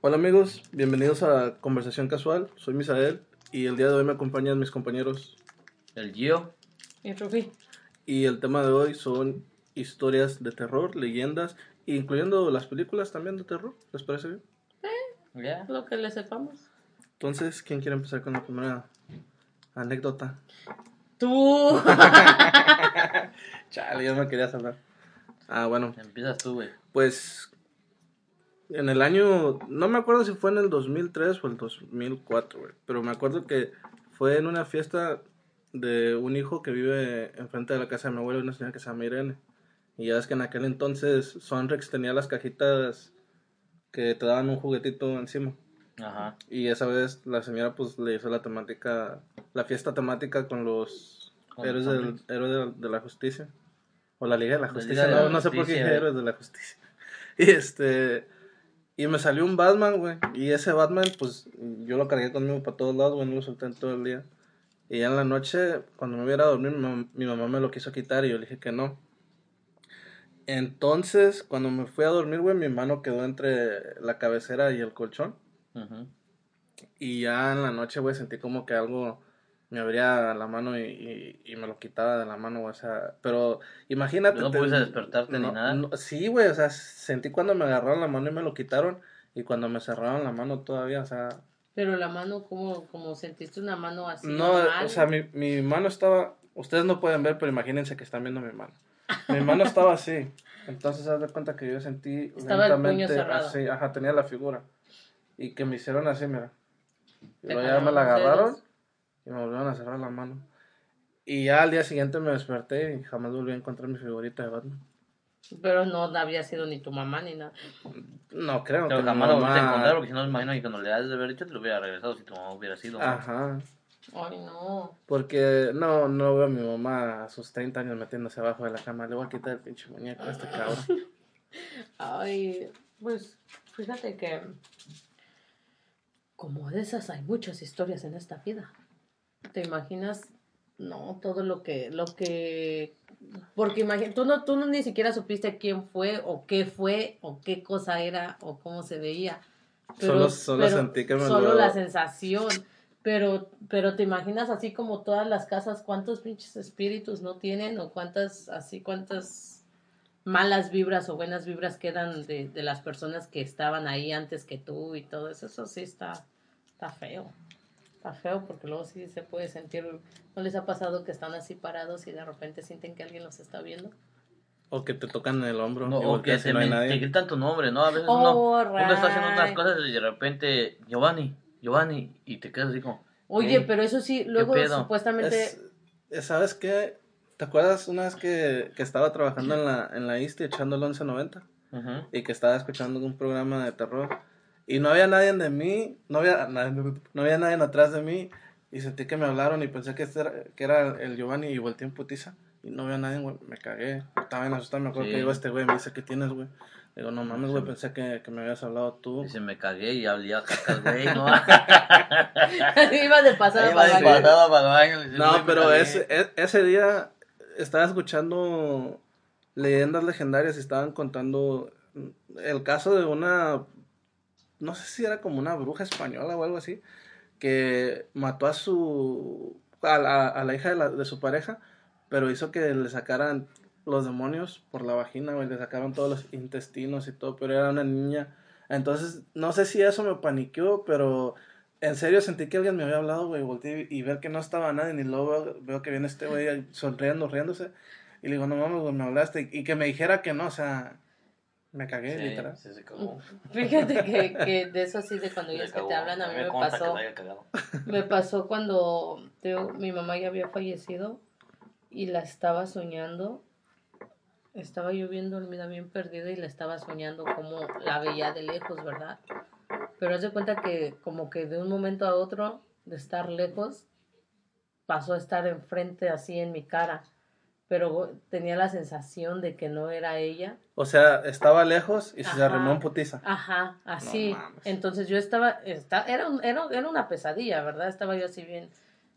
Hola amigos, bienvenidos a Conversación Casual. Soy Misael y el día de hoy me acompañan mis compañeros. El Gio. Y Rubí. Y el tema de hoy son historias de terror, leyendas, incluyendo las películas también de terror. ¿Les parece bien? Ya. Lo que le sepamos. Entonces, ¿quién quiere empezar con la primera anécdota? Tú. Chale, ya me querías hablar. Ah, bueno, Empiezas tú, güey. pues en el año, no me acuerdo si fue en el 2003 o el 2004, güey, pero me acuerdo que fue en una fiesta de un hijo que vive enfrente de la casa de mi abuelo, una señora que se llama Irene. Y ya ves que en aquel entonces Sonrex tenía las cajitas que te daban un juguetito encima. Ajá. Y esa vez la señora pues le hizo la temática, la fiesta temática con los Con héroes, del, héroes de, de la justicia. O la Liga de la La Justicia, Liga de no, no sé por qué eh. héroes de la justicia. Y este, y me salió un Batman, güey. Y ese Batman, pues yo lo cargué conmigo para todos lados, güey, no lo solté en todo el día. Y ya en la noche, cuando me hubiera a dormir, mi, mam- mi mamá me lo quiso quitar y yo le dije que no. Entonces, cuando me fui a dormir, güey, mi mano quedó entre la cabecera y el colchón. Y ya en la noche, güey, sentí como que algo me abría la mano y, y, y me lo quitaba de la mano, o sea, pero imagínate. ¿No te- pudiste despertarte ni nada? no- sí, güey, o sea, sentí cuando me agarraron la mano y me lo quitaron y cuando me cerraron la mano todavía, o sea, Pero la mano, como, como sentiste una mano así. no, o sea, mi, mi mano estaba, ustedes no pueden ver, pero imagínense que están viendo mi mano. Mi mano estaba así, entonces haz de cuenta que yo sentí Estaba el puño lentamente cerrado. así, ajá, tenía la figura y que me hicieron así, mira. Y luego ya me la agarraron. Y me volvieron a cerrar la mano. Y ya al día siguiente me desperté y jamás volví a encontrar mi figurita de Batman. Pero no había sido ni tu mamá ni nada. No creo Pero que jamás mi lo volviste a mamá- encontrar porque si no, me imagino que cuando le has de haber dicho te lo hubiera regresado si tu mamá hubiera sido. Ajá. Ay, no. Porque no, no veo a mi mamá a sus 30 años metiéndose abajo de la cama. Le voy a quitar el pinche muñeco a este cabrón. Ay, pues fíjate que. Como de esas hay muchas historias en esta vida. ¿Te imaginas? No, todo lo que. lo que Porque imagínate, tú no, tú no ni siquiera supiste quién fue, o qué fue, o qué cosa era, o cómo se veía. Solo- solo sentí que me Solo lo- la sensación. Pero, pero te imaginas así como todas las casas, cuántos pinches espíritus no tienen, o cuántas, así, cuántas malas vibras o buenas vibras quedan de, de las personas que estaban ahí antes que tú y todo eso. Eso sí está, está feo. Está feo porque luego sí se puede sentir. ¿No les ha pasado que están así parados y de repente sienten que alguien los está viendo? O que te tocan el hombro. No, y o que te, no hay nadie. gritan tu nombre, ¿no? A veces Oh, uno, uno está haciendo unas cosas y de repente, Giovanni, Giovanni, y te quedas así como, Oye, ¿Eh? pero eso sí, luego supuestamente. Es- es- ¿Sabes qué? ¿Te acuerdas una vez que, que estaba trabajando en la, en la ISTE echando el 1190? ujú. y que estaba escuchando un programa de terror y no había nadie de mí, no había, nadie- no había nadie atrás de mí y sentí que me hablaron y pensé que, este era, que era el Giovanni y volteé en putiza y no había nadie, güey, me cagué, estaba bien asustado, me acuerdo Sí. que iba este güey, me dice, ¿qué tienes, güey? Digo, no mames, güey, pensé que, que me habías hablado tú. Dice, me cagué y hablé cacas, güey, ¿no? Iba de pasada para de el baño. para el baño. No, "Güey, me pero cagué". ese, e- ese día estaba escuchando leyendas legendarias y estaban contando el caso de una, no sé si era como una bruja española o algo así, que mató a su, a la, a la hija de, la- de su pareja, pero hizo que le sacaran los demonios por la vagina, güey, le sacaron todos los intestinos y todo, pero era una niña. Entonces, no sé si eso me paniqueó, pero en serio sentí que alguien me había hablado, güey, volteé y ver que no estaba nadie, ni luego veo, veo que viene este güey sonriendo, riéndose, y le digo, no mames, güey, me hablaste, y que me dijera que no, o sea, me cagué, Sí, literal. sí, se cagó. Fíjate que, que de eso sí, de cuando ellos que te hablan, a mí me pasó. Me pasó cuando digo, mi mamá ya había fallecido y la estaba soñando. Estaba yo bien dormida, bien perdida y la estaba soñando como la veía de lejos, ¿verdad? Pero haz de cuenta que como que de un momento a otro, de estar lejos, pasó a estar enfrente así en mi cara. Pero tenía la sensación de que no era ella. O sea, estaba lejos y se arrimó en putiza. Ajá, así. Entonces yo estaba, está, era, un- era, era una pesadilla, ¿verdad? Estaba yo así bien,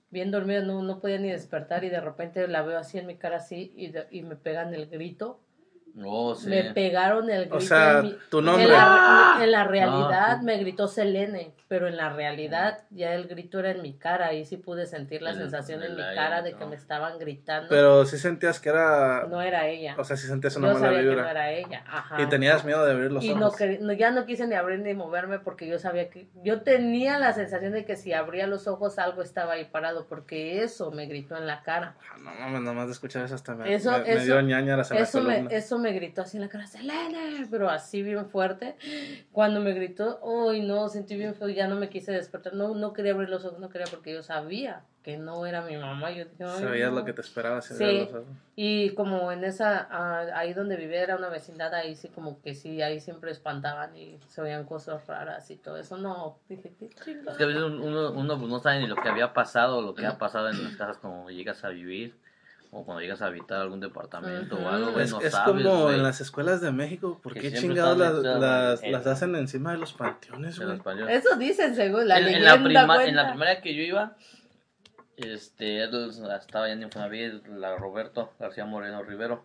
bien dormida, no, no podía ni despertar y de repente la veo así en mi cara así y, de- y me pegan el grito No sé. Me pegaron el grito. O sea, en mi- tu nombre. En la, en la realidad sí. me gritó Selene, pero en la realidad ya el grito era en mi cara y sí pude sentir la El- sensación en el mi aire, cara de que ¿no? me estaban gritando. Pero sí sentías que era. no era ella. O sea, sí sentías una Yo mala sabía que no vibra. era ella. Ajá. Y tenías miedo de abrir los y no, ojos. quer- no- ya no quise ni abrir ni moverme porque yo sabía que yo tenía la sensación de que si abría los ojos algo estaba ahí parado porque eso me gritó en la cara. Ah, No mames, nomás de escuchar eso hasta me, Eso- me, me eso- dio ñañaras en Eso la me, eso me gritó así en la cara, Selene, pero así bien fuerte. Cuando me gritó, uy, no, sentí bien feo, ya no me quise despertar, no, no quería abrir los ojos, no quería porque yo sabía que no era mi mamá. Yo dije, "Ay, Sabías no". lo que te esperaba. si Sí. abrías los ojos. Y como en esa, ah, ahí donde vivía era una vecindad, ahí sí como que sí, ahí siempre espantaban y se oían cosas raras y todo eso. No, dije, qué chingada. Es que a veces uno, uno pues, no sabe ni lo que había pasado lo que ha pasado en las casas cuando llegas a vivir o cuando llegas a habitar algún departamento o algo, güey, Es, no es sabes, como güey, en las escuelas de México. ¿Por qué chingados las, las, en- las hacen encima de los panteones, güey? los. Eso dicen según la en, en leyenda la prima- en la cuenta. primaria que yo iba, este, él estaba ya en Infonavit, la Roberto García Moreno Rivero.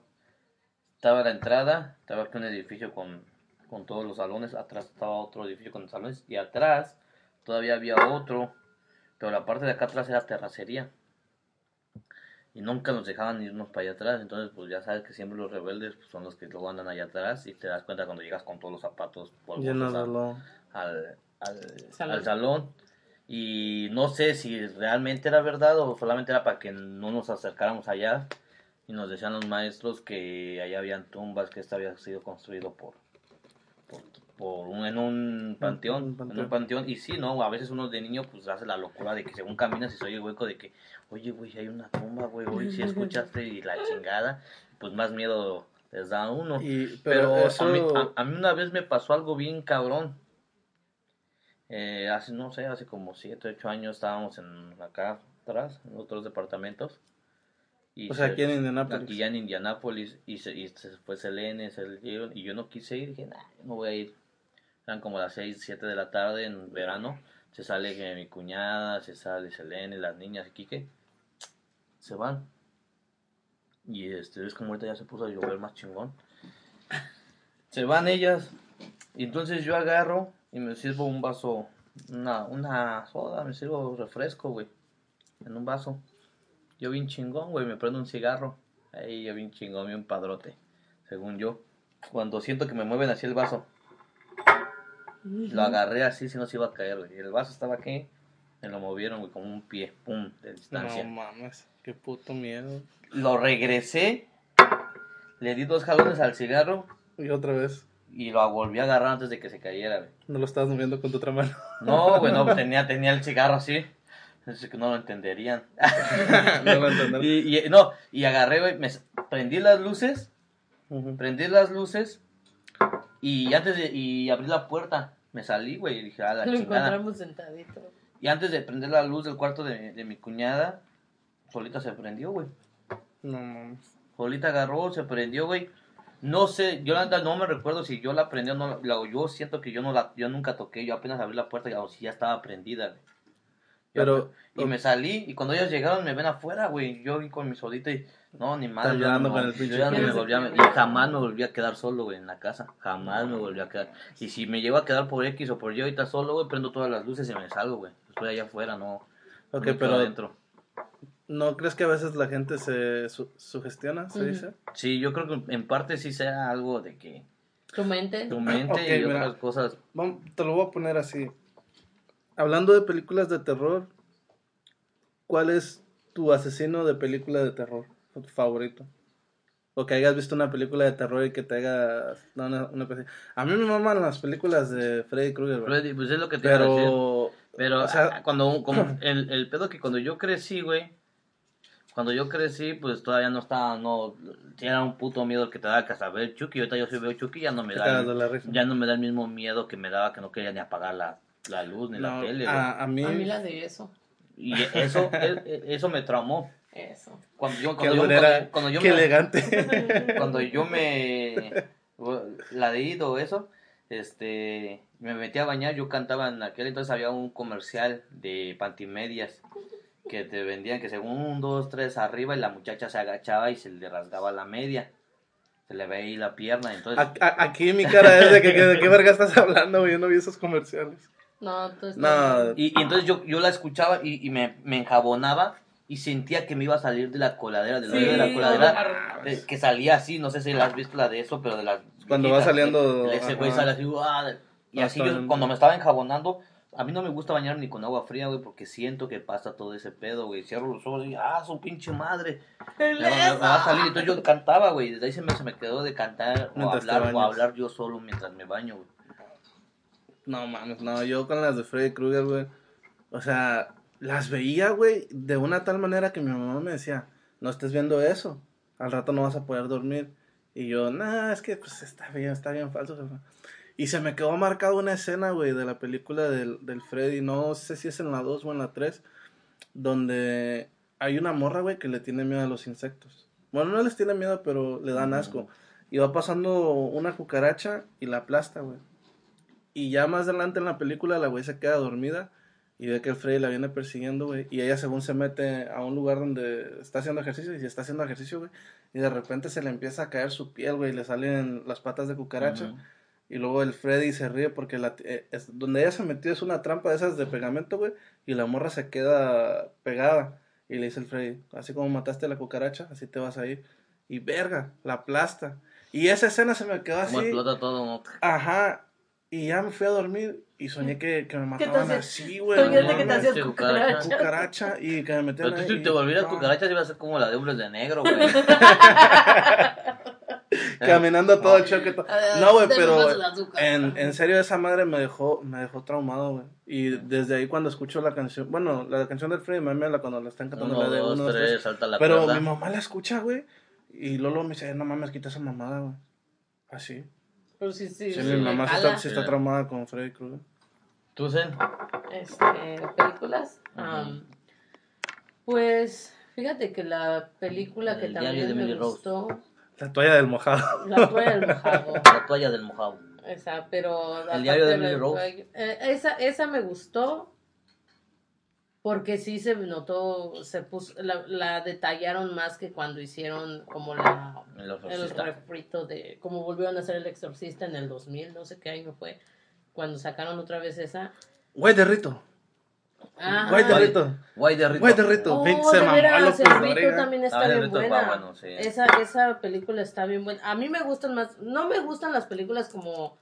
Estaba la entrada, estaba aquí un edificio con, con todos los salones, atrás estaba otro edificio con salones y atrás todavía había otro, pero la parte de acá atrás era terracería. Y nunca nos dejaban irnos para allá atrás, entonces pues ya sabes que siempre los rebeldes pues, son los que luego andan allá atrás y te das cuenta cuando llegas con todos los zapatos Llenos al, Salón. al salón. Y no sé si realmente era verdad o solamente era para que no nos acercáramos allá. Y nos decían los maestros que allá habían tumbas, que esto había sido construido por, por, un, en un panteón, un panteón. En un panteón. Y sí, no, a veces uno de niño pues hace la locura de que según caminas y se oye hueco de que, oye, güey, hay una tumba, güey, oye, si escuchaste y la chingada, pues más miedo les da a uno. Y, Pero, pero, eso... a, mí, a- a mí una vez me pasó algo bien cabrón. Eh, hace, no sé, hace como 7, 8 años estábamos en acá atrás, en otros departamentos. Y O sea, se- aquí en Indianápolis. Aquí ya en Indianápolis. Y se, y se fue Selene, se y yo no quise ir. Dije, nah, no voy a ir. Eran como las 6, 7 de la tarde en verano. Se sale mi cuñada, se sale Selene, las niñas y Quique. Se van. Y este, es como ahorita ya se puso a llover más chingón. Se van ellas. Y entonces yo agarro y me sirvo un vaso, una, una soda, me sirvo refresco, güey. En un vaso. Yo bien chingón, güey, me prendo un cigarro. Ahí yo bien chingón, bien padrote. Según yo. Cuando siento que me mueven así el vaso. Lo agarré así, si no se iba a caer, güey. El vaso estaba aquí. Me lo movieron, güey, como un pie, pum, de distancia. No mames, qué puto miedo. Lo regresé. Le di dos jalones al cigarro. Y otra vez, Y lo volví a agarrar antes de que se cayera, güey. no lo estabas moviendo con tu otra mano. No, güey, no, tenía, tenía el cigarro así. Así que no lo entenderían. no lo entendí. Y, y- no, y agarré, güey, me prendí las luces, prendí las luces y antes de, y abrí la puerta, me salí, güey, y dije, a la Lo chingada. encontramos sentadito. Y antes de prender la luz del cuarto de, de mi cuñada, solita se prendió, güey. No mames. Solita agarró, se prendió, güey. No sé, yo la no me recuerdo si yo la prendí o no. La, yo siento que yo no la, yo nunca toqué, yo apenas abrí la puerta o si ya estaba prendida, güey. Yo Pero- y me salí, y cuando ellos llegaron me ven afuera, güey. Yo vi con mi solita y. No, ni madre. Yo llorando no- con el yo pinche ya no me frío. volví a- Y jamás me volví a quedar solo, güey, en la casa. Jamás me volví a quedar. Y si me llego a quedar por X o por Y ahorita solo, güey, prendo todas las luces y me salgo, güey. Estoy allá afuera, no. Ok, pero adentro. ¿no crees que a veces la gente se su- sugestiona, se dice? Sí, yo creo que en parte sí sea algo de que Tu mente. tu mente y mira. otras cosas. Vamos, te lo voy a poner así. Hablando de películas de terror, ¿cuál es tu asesino de película de terror? O tu favorito. O que hayas visto una película de terror y que te haga no, una, una especie- A mí me maman las películas de Freddy Krueger. Freddy, Pues es lo que te iba a decir. Pero Pero o sea- ah, cuando como el, el pedo que cuando yo crecí, güey, cuando yo crecí, pues todavía no estaba, no, era un puto miedo que te daba que hasta ver Chucky. Ahorita yo si veo Chucky ya no me da, ya no me da el mismo miedo que me daba que no quería ni apagar la, la luz ni la tele, a, a mí, A mí la de eso. Y eso, e- eso me traumó. Eso. Cuando yo, qué cuando yo, alburera, cuando, cuando yo qué me, elegante. cuando yo me la de ido o eso este me metí a bañar yo cantaba en aquel entonces había un comercial de pantimedias que te vendían que según un dos tres arriba y la muchacha se agachaba y se le rasgaba la media Se le ve ahí la pierna, entonces... A- a- aquí mi cara es de que, que- de qué verga estás hablando. Yo no vi esos comerciales. No, tú estás... No, Y, y entonces yo, yo la escuchaba y, y me, me enjabonaba y sentía que me iba a salir de la coladera, del hoyo de la Sí, coladera, no, eh, que salía así, no sé si la has visto la de eso, pero de las... Cuando va saliendo, que Ese güey sale y así yo cuando me estaba enjabonando, a mí no me gusta bañar ni con agua fría, güey, porque siento que pasa todo ese pedo, güey. Cierro los ojos y, ¡ah, su pinche madre! Me va, me- me va a salir. Entonces yo cantaba, güey. Desde ahí se me, se me quedó de cantar o hablar, o hablar yo solo mientras me baño, güey. No mames, no, yo con las de Freddy Krueger, güey. O sea, las veía, güey, de una tal manera que mi mamá me decía, no estés viendo eso, al rato no vas a poder dormir. Y yo, nah, es que pues está bien, está bien falso. jefa". Y se me quedó marcada una escena, güey, de la película del, del Freddy, no sé si es en la 2 o en la 3, donde hay una morra, güey, que le tiene miedo a los insectos. Bueno, no les tiene miedo, pero le dan asco. Y va pasando una cucaracha y la aplasta, güey. Y ya más adelante en la película la güey se queda dormida y ve que el Freddy la viene persiguiendo, güey. Y ella según se mete a un lugar donde está haciendo ejercicio y si está haciendo ejercicio, güey. Y de repente se le empieza a caer su piel, güey, y le salen las patas de cucaracha. Y luego el Freddy se ríe porque la, eh, es- donde ella se metió es una trampa de esas de pegamento, güey. Y la morra se queda pegada. Y le dice el Freddy, así como mataste a la cucaracha, así te vas a ir. Y verga, la aplasta. Y esa escena se me quedó Como así. explota todo, ¿no? Ajá. Y ya me fui a dormir y soñé que, que me mataban así, güey. Soñaste que te hacías Sí, cucaracha. cucaracha y que me metían Pero tú ahí si te volvieras no, cucarachas iba a ser como la de hombres de negro, güey. Caminando todo el choque. to- No, güey, pero en, en serio esa madre me dejó, me dejó traumado, güey. Y desde ahí cuando escucho la canción, bueno, la canción del Freddy me la cuando la están cantando Uno, la de dos, uno, dos, tres, tres. salta la Pero cuerda. mi mamá la escucha, güey. Y Lolo me dice, no mames, quita esa mamada, güey. Así. Pero sí, sí, Sí, sí, mi mamá cala. está, sí está traumada con Freddy Krueger. ¿Tú, Zen? este, películas. Ujú. am, pues fíjate que la película que El de también me Rose. gustó, La toalla del mojado. La toalla del mojado. La toalla del mojado. Esa, pero aparte diario de Emily Rose. toalla- eh, esa, esa me gustó porque sí se notó, se puso, la, la detallaron más que cuando hicieron como la El el exorcista. refrito de como volvieron a hacer el exorcista en el 2000, no sé qué año fue, cuando sacaron otra vez esa. Güey de Rito. Ajá. Güey de Rito. Guay de Rito. Güey de Rito. Oh, Rito también está bien Rito está buena. bueno, sí. esa, esa película está bien buena. A mí me gustan más, no me gustan las películas como,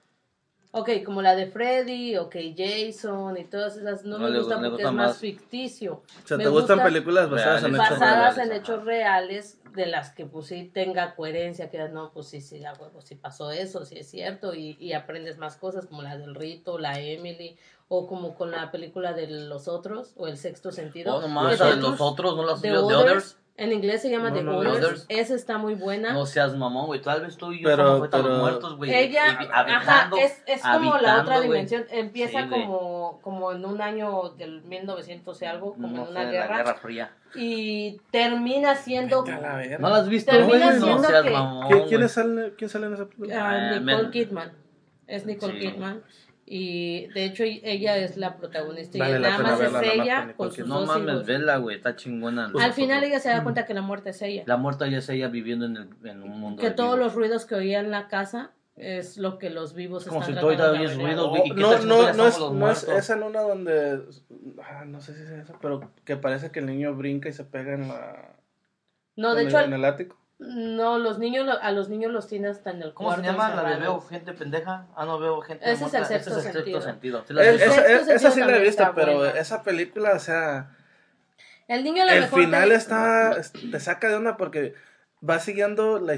ok, como la de Freddy, ok, Jason y todas esas, no, No me le gustan gu- le porque gusta es más, más. ficticio. O sea, Me ¿te gustan gusta- películas basadas en Reales. hechos Basadas reales? en hechos reales, de las que pues sí tenga coherencia, que no, pues sí, sí, a huevo, sí pasó eso, sí es cierto, y, y aprendes más cosas como la del Rito, la Emily, o como con la película de los otros, o el sexto sentido. Oh, no esa de te- los otros, ¿no las? The Others, Others. En inglés se llama No, The no, Others. Esa está muy buena. No seas mamón, güey. Tal vez tú y yo Pero- somos pero- muertos, güey. Ella, y ajá, habitando- es, es como la habitando, otra güey. dimensión. Empieza Sí, como, como en un año del 1900 y algo, como No en una la guerra, Guerra Fría. Y termina siendo la. ¿No la has visto, Termina güey? No siendo seas que- mamón, ¿Qui- güey. ¿Quién, sale, ¿Quién sale en esa película? ah, Ah, Nicole Kidman. Es Nicole Sí. Kidman. Y de hecho ella es la protagonista Vale y nada más verla, es nada más ella con Nicole con sus. No dos mames, hijos. vela, güey. Está chingona. Al final ella se da cuenta que la muerte es ella. La muerta ya es ella viviendo en, el, en un mundo que todos vivos. los ruidos que oía en la casa es lo que los vivos Como están si tratando de oyes ruidos, güey. ¿y qué no, no, no, es, no es esa en una donde. ah, no sé si es esa, pero que parece que el niño brinca y se pega en la. No, de hecho, en el ático. No, los niños, a los niños los tiene hasta en el ¿Cómo se cuarto. llama la de veo gente pendeja? Ah, no veo gente Ese es muerta. el sexto Ese es el sentido. sexto sentido. ¿Sí la Es- visto? esa, sexto es- esa sentido sí la he visto, pero buena. esa película, o sea. El niño a lo El mejor final te- está. Te saca de onda porque va siguiendo la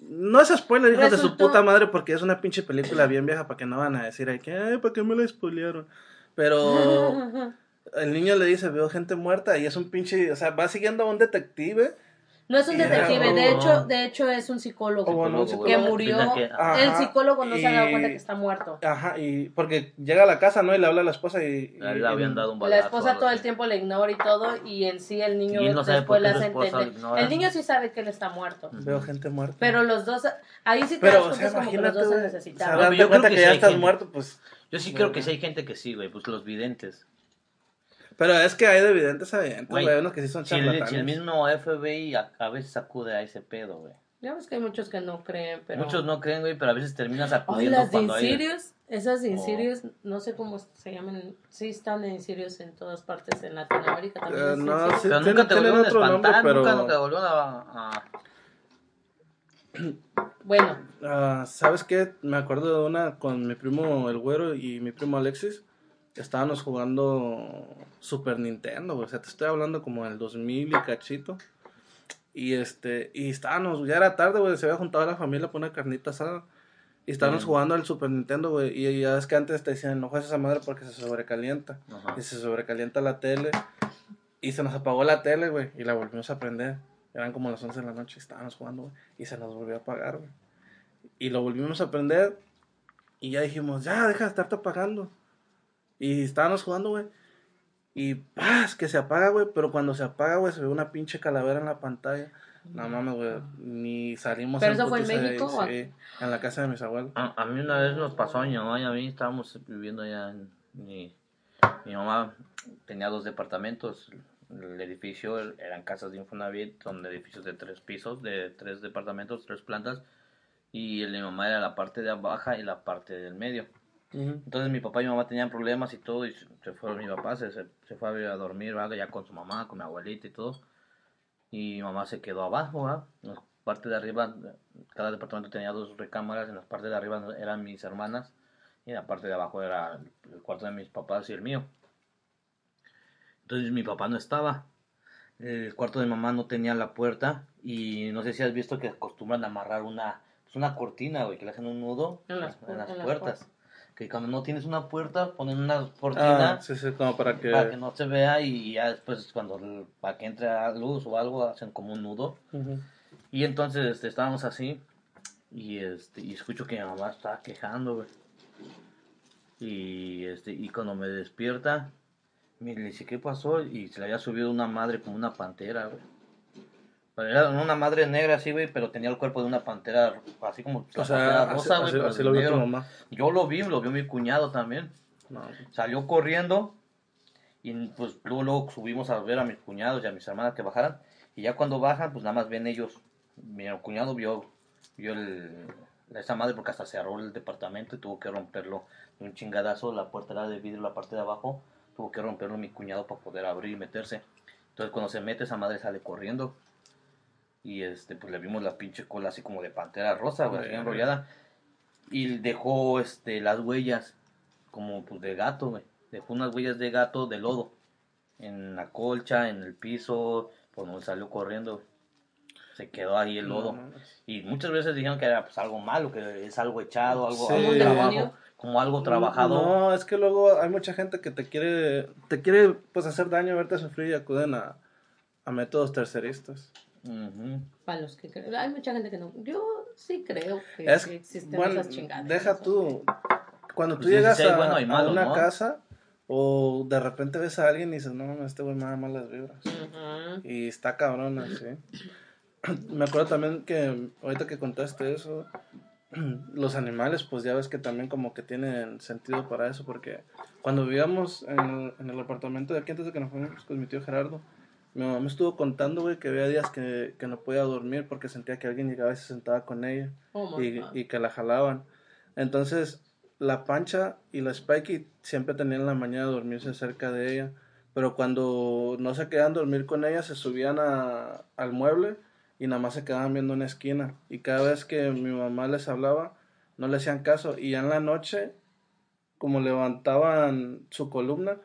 No es spoiler, hijos de su Resultó- puta madre, porque es una pinche película bien vieja para que no van a decir ay, que, ay, ¿para qué me la spoilearon? Pero el niño le dice, veo gente muerta y es un pinche. O sea, va siguiendo a un detective. No es un detective, de hecho, de hecho es un psicólogo. Oh, bueno, un Luego, que murió. Ajá. el psicólogo no se ha dado cuenta que está muerto. Ajá, y porque llega a la casa, ¿no? Y le habla a la esposa y. Le habían dado un La balazo. esposa algo todo el tiempo le ignora y todo, y en sí el niño no después esposa lo entender. El niño sí sabe que él está muerto. Veo gente muerta. Pero los dos, ahí sí te Pero, das o sea, como que los dos se. O sea, necesitaban. No, darte yo creo cuenta que ya estás gente. muerto, pues. Yo sí creo que sí hay gente que sí, güey. Pues los videntes. Pero es que hay de evidentes a evidentes, Güey. Hay unos que sí son Si el, si el charlatanes. mismo FBI a, a veces acude a ese pedo, güey. Ya ves que hay muchos que no creen, pero... Muchos no creen, güey, pero a veces terminas Ay, acudiendo las de cuando hay... Esas de Oh. Insirius, no sé cómo se llaman, sí están en Insirius en todas partes, en Latinoamérica también. Eh, no, sí, Pero nunca te volvieron a otro nombre, espantar, pero- nunca te volvieron a... a- Bueno, Ah, ¿Sabes qué? Me acuerdo de una con mi primo el güero y mi primo Alexis. Estábamos jugando Super Nintendo, güey. O sea, te estoy hablando como del 2000 y cachito. Y este, y estábamos, ya era tarde, güey. Se había juntado la familia por una carnita asada. Y estábamos jugando al Super Nintendo, güey. Y ya es que antes te decían, no juegues esa madre porque se sobrecalienta. Ajá. Y se sobrecalienta la tele. Y se nos apagó la tele, güey. Y la volvimos a prender. Eran como las 11 de la noche. y Estábamos jugando, güey. Y se nos volvió a apagar, güey. Y lo volvimos a prender. Y ya dijimos, ya, deja de estarte apagando. Y estábamos jugando, güey. Y ¡paz! que se apaga, güey. Pero cuando se apaga, güey, se ve una pinche calavera en la pantalla. No mames, güey. Ni salimos ¿Pero eso fue en México ahí, o Sí, en la casa de mis abuelos. A, a mí una vez nos pasó a mi mamá y a mí, estábamos viviendo allá en mi, mi mamá tenía dos departamentos, el edificio eran casas de Infonavit, son edificios de tres pisos, de tres departamentos, tres plantas, y el de mi mamá era la parte de baja y la parte del medio. Entonces mi papá y mi mamá tenían problemas y todo, y se- fueron, mi papá se, se, se fue a dormir, ¿verdad? ya con su mamá, con mi abuelita y todo. Y mi mamá se quedó abajo, ¿verdad? En la parte de arriba, cada departamento tenía dos recámaras, en la parte de arriba eran mis hermanas, y en la parte de abajo era el cuarto de mis papás y el mío. Entonces mi papá no estaba. El cuarto de mamá no tenía la puerta, y no sé si has visto que acostumbran a amarrar una, pues una cortina, güey, que le hacen un nudo las en las puertas. Que cuando no tienes una puerta, ponen una cortina Ah, sí, sí, como para que... para que no se vea y ya después cuando para que entre a luz o algo hacen como un nudo. Y entonces este, estábamos así y este y escucho que mi mamá estaba quejando güey. Y este y cuando me despierta me dice qué pasó y se le había subido una madre como una pantera güey era una madre negra así güey pero tenía el cuerpo de una pantera así como O sea, rosa, güey, así- así lo vio tu mamá. yo lo vi lo vio mi cuñado también. No. salió corriendo y pues luego, luego subimos a ver a mis cuñados y a mis hermanas que bajaran y ya cuando bajan pues nada más ven ellos. Mi cuñado vio vio el, esa madre porque hasta cerró el departamento y tuvo que romperlo. De un chingadazo la puerta era de vidrio la parte de abajo tuvo que romperlo mi cuñado para poder abrir y meterse. Entonces cuando se mete esa madre sale corriendo y este pues le vimos la pinche cola así como de pantera rosa güey, así enrollada y dejó este las huellas como pues de gato, güey. Dejó unas huellas de gato de lodo. En la colcha, en el piso, por donde salió corriendo. güey. Se quedó ahí el lodo. No. Y muchas veces dijeron que era pues algo malo, que es algo echado, algo, Sí. algo ¿Como un trabajo, como algo trabajado. No, es que luego hay mucha gente que te quiere, te quiere pues hacer daño, verte sufrir y acuden a, a métodos terceristas. Para los que creen. Hay mucha gente que no. Yo sí creo que Es, sí existen bueno, esas chingadas. deja tú, cuando tú Pues llegas hay a, bueno y a malo, una ¿no? casa o de repente ves a alguien y dices, no, mames, este güey me da malas vibras. Y está cabrón así. Me acuerdo también que ahorita que contaste eso, los animales, pues ya ves que también como que tienen sentido para eso, porque cuando vivíamos en el, en el apartamento de aquí antes de que nos fuimos con mi tío Gerardo, mi mamá me estuvo contando, güey, que había días que, que no podía dormir porque sentía que alguien llegaba y se sentaba con ella Oh y, y que la jalaban. Entonces, la Pancha y la Spikey siempre tenían la mañana de dormirse cerca de ella, pero cuando no se quedaban dormir con ella, se subían a, al mueble y nada más se quedaban viendo una esquina. Y cada vez que mi mamá les hablaba, no le hacían caso. Y ya en la noche, como levantaban su columna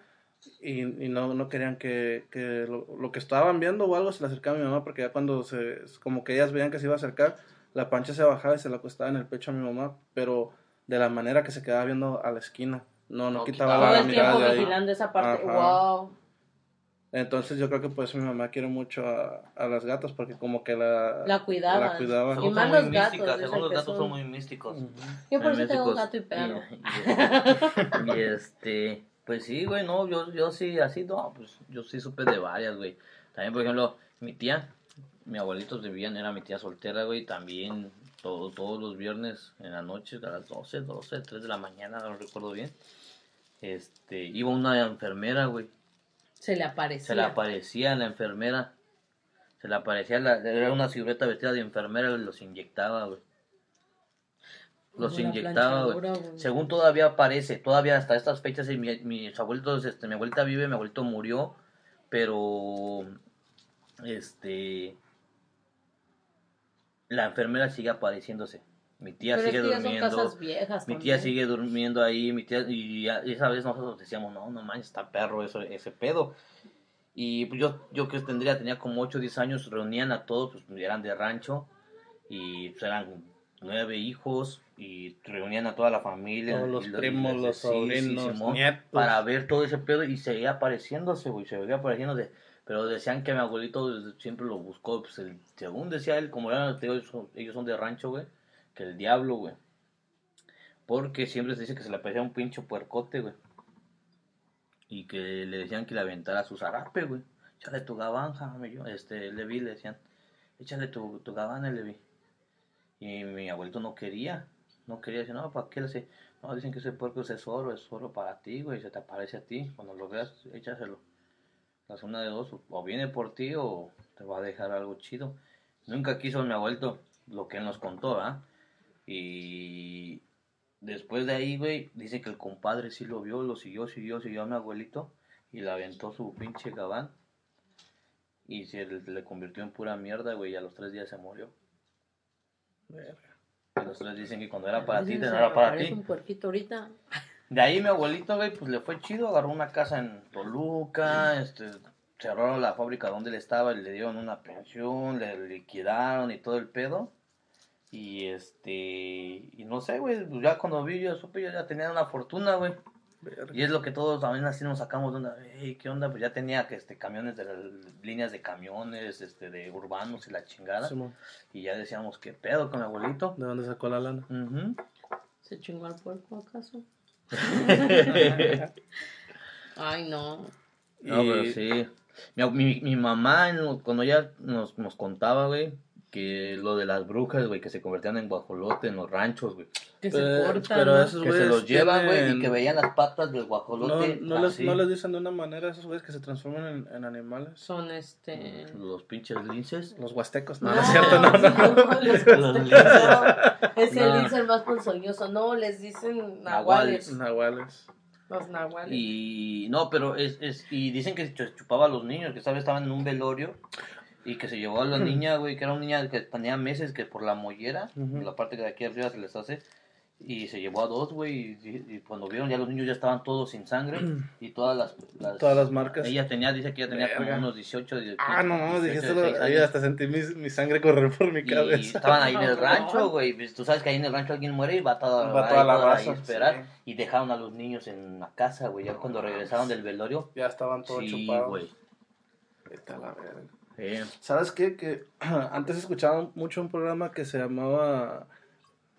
y, y no, no querían que, que lo, lo que estaban viendo o algo se le acercaba a mi mamá, porque ya cuando se, como que ellas veían que se iba a acercar, la pancha se bajaba y se la acostaba en el pecho a mi mamá, pero de la manera que se quedaba viendo a la esquina. No, no, No quitaba quitaba Todo la el mirada tiempo de ahí. vigilando esa parte. Ajá. Wow. Entonces yo creo que por eso mi mamá quiere mucho a, a las gatas, porque como que la, La cuidaba. Y más los gatos, según los gatos son- son muy místicos. Yo por eso tengo místicos. gato y perro. Y, y- y este, pues sí, güey, no, yo, yo sí, así, no, pues yo sí supe de varias, güey. También, por ejemplo, mi tía, mi abuelitos vivían, era mi tía soltera, güey, también todo, todos los viernes en la noche, a las 12, 12, 3 de la mañana, no recuerdo bien. Este, iba una enfermera, güey. Se le aparecía. Se le aparecía la enfermera. Se Se le aparecía, la, era una silueta vestida de enfermera y los inyectaba, güey. Los Como la inyectaba, güey. planchadora, güey. Según todavía aparece, todavía hasta estas fechas, y mi, mis abuelitos, este, mi abuelita vive, mi abuelito murió, pero, este, la enfermera sigue apareciéndose. Mi tía Pero es sigue que durmiendo. viejas Mi tía sigue durmiendo ahí, mi tía, y esa vez nosotros decíamos, no, no manches, está perro eso, ese pedo. Y pues yo, yo que tendría, tenía como 8 o 10 años, reunían a todos, pues eran de rancho, y pues, eran nueve hijos, y reunían a toda la familia. Todos los primos, los sí, sí, sobrinos, nietos. Para ver todo ese pedo, y seguía apareciéndose, güey, seguía apareciéndose. Pero decían que mi abuelito siempre lo buscó, pues el, según decía él, como eran, ellos son- ellos son de rancho, güey, que el diablo, güey. Porque siempre se dice que se le aparecía un pincho puercote, güey. Y que le decían que le aventara su zarape, güey. Échale tu gabanja, este, Levi le decían, échale tu, tu gabana, Levi. Y mi abuelito no quería, no quería decir, no, ¿para qué le sé? No, dicen que ese puerco es oro, es oro para ti, güey, se te aparece a ti. Cuando lo veas, échaselo. La zona de dos, o viene por ti o te va a dejar algo chido. Nunca quiso mi abuelito lo que él nos contó, ¿ah? Y después de ahí, güey, dice que el compadre sí lo vio, lo siguió, siguió, siguió a mi abuelito y le aventó su pinche gabán. Y se le, le convirtió en pura mierda, güey, y a los tres días se murió. Verga. Los tres dicen que cuando era para ti, no era para ti. un puerquito ahorita. De ahí mi abuelito, güey, pues le fue chido, agarró una casa en Toluca, este, cerraron la fábrica donde él estaba y le dieron una pensión, le liquidaron y todo el pedo. Y este, y no sé, güey, pues ya cuando vi, yo supe, yo ya tenía una fortuna, güey. Verga. Y es lo que todos también así nos sacamos de onda, "Ey, ¿qué onda? Pues ya tenía que este camiones de las líneas de camiones, este de urbanos y la chingada. Y ya decíamos, ¿qué pedo con mi abuelito? ¿De dónde sacó la lana? ¿Se chingó al puerco acaso? Ay, no. No, pero sí. Mi, mi, mi mamá, cuando ella nos, nos contaba, güey, que lo de las brujas, güey, que se convertían en guajolote en los ranchos, güey. Que se cortan. pero ¿no? esos Que se los llevan, güey, y que veían las patas del No, guajolote. no, les, no les dicen de una manera a esos güeyes que se transforman en, en animales. Son este. Los pinches linces. Los huastecos, no, no es cierto, no, no. los Los linces. Es el No. lince el más ponzoñoso. No, les dicen nahuales. Nahuales. Los nahuales. Y no, pero es, es, y dicen que chupaba a los niños, que vez estaban en un velorio y que se llevó a la niña, güey, que era una niña que tenía meses, que por la mollera, Ujú. la parte que de aquí arriba se les hace, y se llevó a dos, güey, y, y cuando vieron ya los niños ya estaban todos sin sangre y todas las... las- Todas las marcas. Ella tenía, dice que ella tenía como unos 18, 18 Ah, no, no, 18, dijiste 16 ahí hasta sentí mi, mi sangre correr por mi Y cabeza. estaban ahí en el rancho, güey. pues, Tú sabes que ahí en el rancho alguien muere y va toda, Va va toda ahí la raza, ahí esperar. sí. Y dejaron a los niños en la casa, güey. Ya cuando regresaron del velorio. Ya estaban todos Sí, chupados. güey. A la verga. ¿Sabes qué? Que antes escuchaba mucho un programa que se llamaba.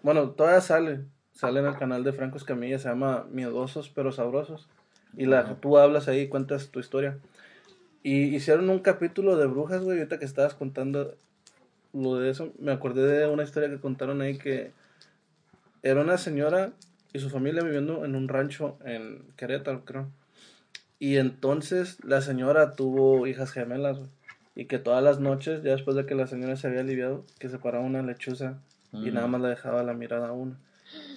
Bueno, todavía sale. Sale en el canal de Franco Escamilla. Se llama Miedosos pero Sabrosos. Y la, tú hablas ahí y cuentas tu historia. Y hicieron un capítulo de brujas, güey. Ahorita que estabas contando lo de eso, me acordé de una historia que contaron ahí que era una señora y su familia viviendo en un rancho en Querétaro, creo. Y entonces la señora tuvo hijas gemelas, güey. Y que todas las noches, ya después de que la señora se había aliviado, que se paraba una lechuza y Mm. nada más la dejaba la mirada a una.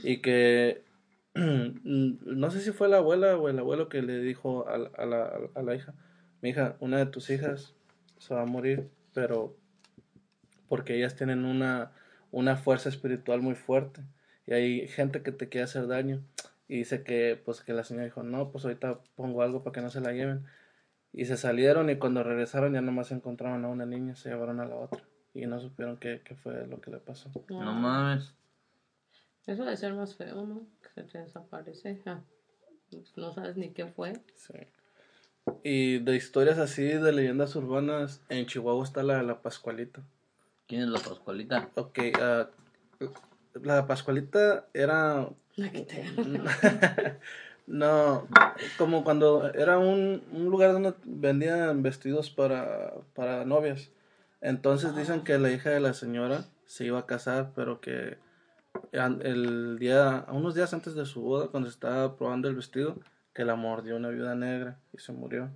Y que no sé si fue la abuela o el abuelo que le dijo a, la- a la, a la hija, mi hija, una de tus hijas se va a morir, pero porque ellas tienen una, una fuerza espiritual muy fuerte y hay gente que te quiere hacer daño y dice que pues que la señora dijo no pues ahorita pongo algo para que no se la lleven y se salieron y cuando regresaron ya nomás encontraron a una niña se llevaron a la otra y no supieron qué, qué fue lo que le pasó No mames. Eso debe ser más feo, ¿no? Que se te desaparece. No sabes ni qué fue. Sí. y de historias así de leyendas urbanas en Chihuahua está la de la Pascualita ¿Quién es la Pascualita? ok ah, la Pascualita era La que te- No, como cuando era un, un lugar donde vendían vestidos para, para novias. Entonces dicen que la hija de la señora se iba a casar, pero que el día, unos días antes de su boda, cuando estaba probando el vestido, que la mordió una viuda negra y se murió.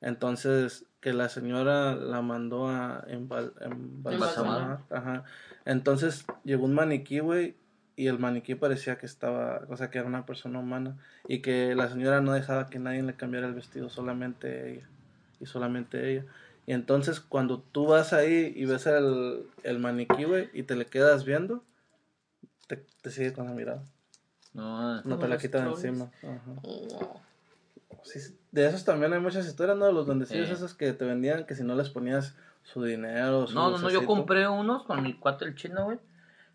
Entonces, que la señora la mandó a embal- embalsamar. Ajá. Entonces, llegó un maniquí, güey, y el maniquí parecía que estaba, o sea, que era una persona humana. Y que la señora no dejaba que nadie le cambiara el vestido, solamente ella. Y solamente ella. Y entonces, cuando tú vas ahí y ves el, el maniquí, güey, y te le quedas viendo, te, te sigue con la mirada. No, No Como te la los quita de trolls. encima. Ajá. No. Sí, de esos también hay muchas historias, ¿no? Los duendecillos Sí. esos que te vendían que si no les ponías su dinero, su no, no, no, yo compré unos con mi cuate el chino, güey.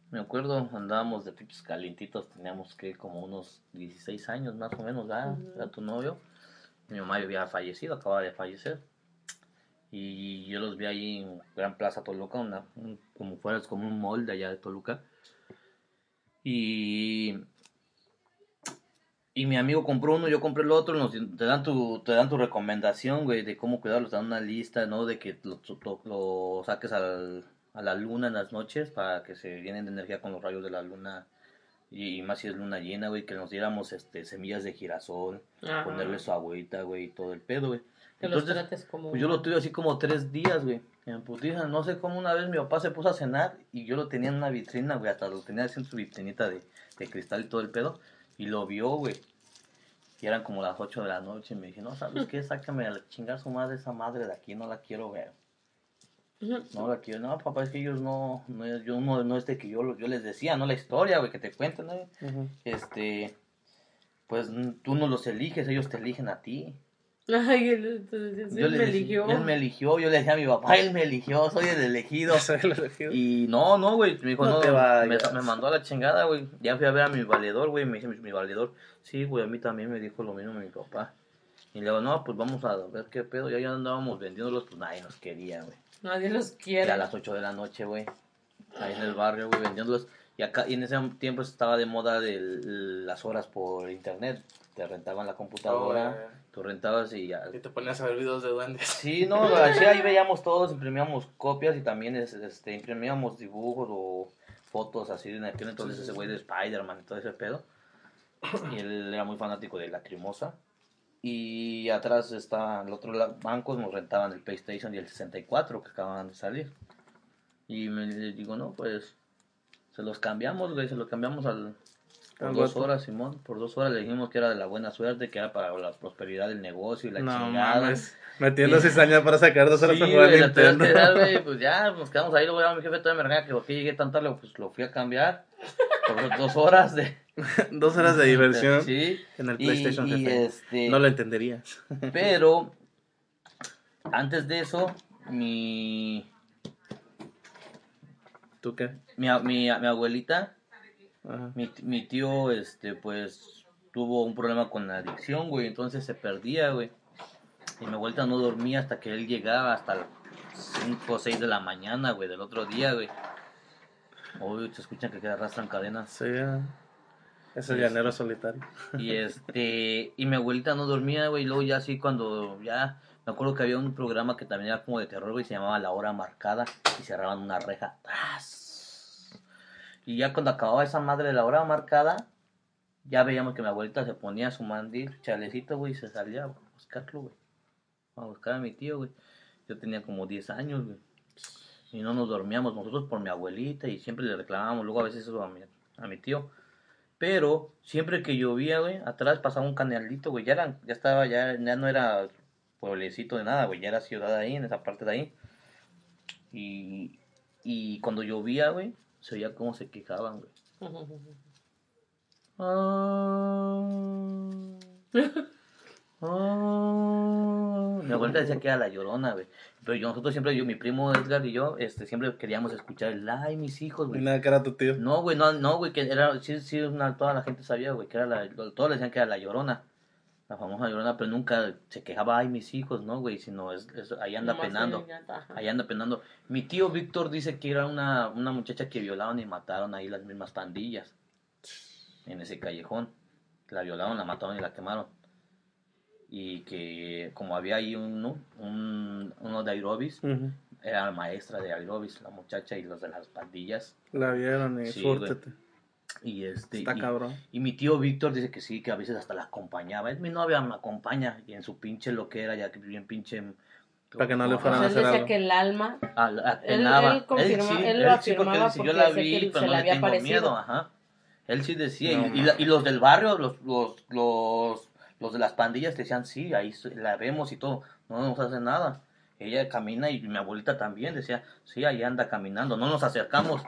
Me acuerdo, andábamos de pinches calientitos, teníamos que como unos 16 años más o menos, ¿verdad? Era tu novio. Mi mamá había fallecido, acababa de fallecer. Y yo los vi ahí en Gran Plaza Toluca, una, un- como fuera, es como un mall de allá de Toluca. Y y mi amigo compró uno, yo compré el otro, nos, te dan tu, te dan tu recomendación, güey, de cómo cuidarlos, te dan una lista, ¿no? De que lo, lo- lo saques al- a la luna en las noches para que se llenen de energía con los rayos de la luna. Y, y más si es luna llena, güey, que nos diéramos este, semillas de girasol, Ajá. ponerle su agüita, güey, y todo el pedo, güey. Que los Entonces, trates como. pues yo lo tuve así como tres días, güey. En putiza, no sé cómo una vez mi papá se puso a cenar y yo lo tenía en una vitrina, güey. Hasta lo tenía así en su vitrinita de, de cristal y todo el pedo. Y lo vio, güey. Y eran como las 8 de la noche. Y me dije, no, ¿sabes qué? Sácame a la chingar su madre esa madre de aquí. No la quiero ver. No la quiero. No, papá, es que ellos no. no yo no, no es de que yo, yo les decía, no la historia, güey, que te cuenten, ¿no? Ujú. Este. Pues tú no los eliges, ellos te eligen a ti. Ay, él, entonces, Yo él le me eligió. Él me eligió, yo le decía a mi papá, él me eligió, soy el elegido. Soy el elegido. Y no, no, güey, me dijo, No no, te me, me mandó a la chingada, güey. Ya fui a ver a mi valedor, güey, me dice mi, mi valedor, sí, güey, a mí también me dijo lo mismo mi papá. Y le digo, no, pues vamos a ver qué pedo, ya, ya andábamos vendiéndolos, pues nadie nos quería, güey. Nadie los Ya quiere. a las 8 de la noche, güey, ahí en el barrio, güey, vendiéndolos. Y acá, y en ese tiempo estaba de moda de las horas por internet. Te rentaban la computadora, Oh, tú rentabas y ya, Y te ponías a ver videos de duendes. Sí, no, así ahí veíamos todos, imprimíamos copias y también es- este, imprimíamos dibujos o fotos así en aquel entonces ese güey de Spider-Man y todo ese pedo. Y él era muy fanático de Lacrimosa. Y atrás está el otro la- banco, nos rentaban el PlayStation y el 64 que acababan de salir. Y me digo, no, pues se los cambiamos, güey, se los cambiamos al, por dos vato. horas, Simón. Por dos horas le dijimos que era de la buena suerte, que era para la prosperidad del negocio y la no chingada. mames. Metiendo cizaña para sacar dos horas Sí, para jugar güey, la Nintendo. dar, güey, pues ya, nos quedamos ahí, luego ya mi jefe todavía me regaña que por qué llegué tan tarde, pues lo fui a cambiar por dos horas de... dos horas de diversión Sí, en el y, PlayStation y, este, No lo entenderías. pero antes de eso, mi, ¿Tú qué? mi, mi, mi abuelita, Ajá. mi, mi tío, este, pues, tuvo un problema con la adicción, güey, entonces se perdía, güey, y mi abuelita no dormía hasta que él llegaba, hasta las 5 o 6 de la mañana, güey, del otro día, güey. Uy, se escuchan que arrastran cadenas. Sí, ah. Es el llanero solitario. Y este, y mi abuelita no dormía, güey, y luego ya así cuando ya, me acuerdo que había un programa que también era como de terror, güey, se llamaba La Hora Marcada, y cerraban una reja. ¡Tras! Y ya cuando acababa esa madre de la hora marcada, ya veíamos que mi abuelita se ponía su mandil, chalecito, güey, y se salía a buscarlo, güey. A buscar a mi tío, güey. Yo tenía como 10 años, güey. Y no nos dormíamos nosotros por mi abuelita y siempre le reclamábamos luego a veces eso a mi, a mi tío. Pero siempre que llovía, güey, atrás pasaba un canalito, güey. Ya, era, ya estaba, ya, ya no era pueblecito de nada, güey. Ya era ciudad ahí, en esa parte de ahí. Y, y cuando llovía, güey, se oía cómo se quejaban, güey. Ah, Mi abuelita decía que era la llorona, güey. Pero yo, nosotros siempre, yo, mi primo Edgar y yo, este, siempre queríamos escuchar el ay, mis hijos, Y güey. nada que era tu tío. No, güey, no, no, güey, que era, sí, sí, una- toda la gente sabía, güey, que era la, todos le decían que era la llorona. La famosa llorona, pero nunca se quejaba, ay, mis hijos, ¿no, güey? Sino, es, es- ahí anda Nomás penando. Ahí anda penando. Mi tío Víctor dice que era una, una muchacha que violaron y mataron ahí las mismas pandillas. En ese callejón. La violaron, la mataron y la quemaron. Y que como había ahí uno, un, uno de aerobis, Ujú. era la maestra de aerobis, la muchacha y los de las pandillas. La vieron y Sí, súrtete. Y este. Está y, cabrón. y mi tío Víctor dice que sí, que a veces hasta la acompañaba. Es mi novia, me acompaña. Y en su pinche lo que era, ya que bien pinche. Para que no le O fueran sea, a él hacer decía algo. que el alma Ah, la- Él- apenaba. él confirma- sí, él lo sí, porque él dice, yo la vi, él pero se no le le había tengo parecido. miedo, ajá. Él sí decía, No, y, y la- y los del barrio, los, los, los, los de las pandillas decían, sí, ahí la vemos y todo, no nos hace nada. Ella camina y mi abuelita también decía, sí, ahí anda caminando, no nos acercamos,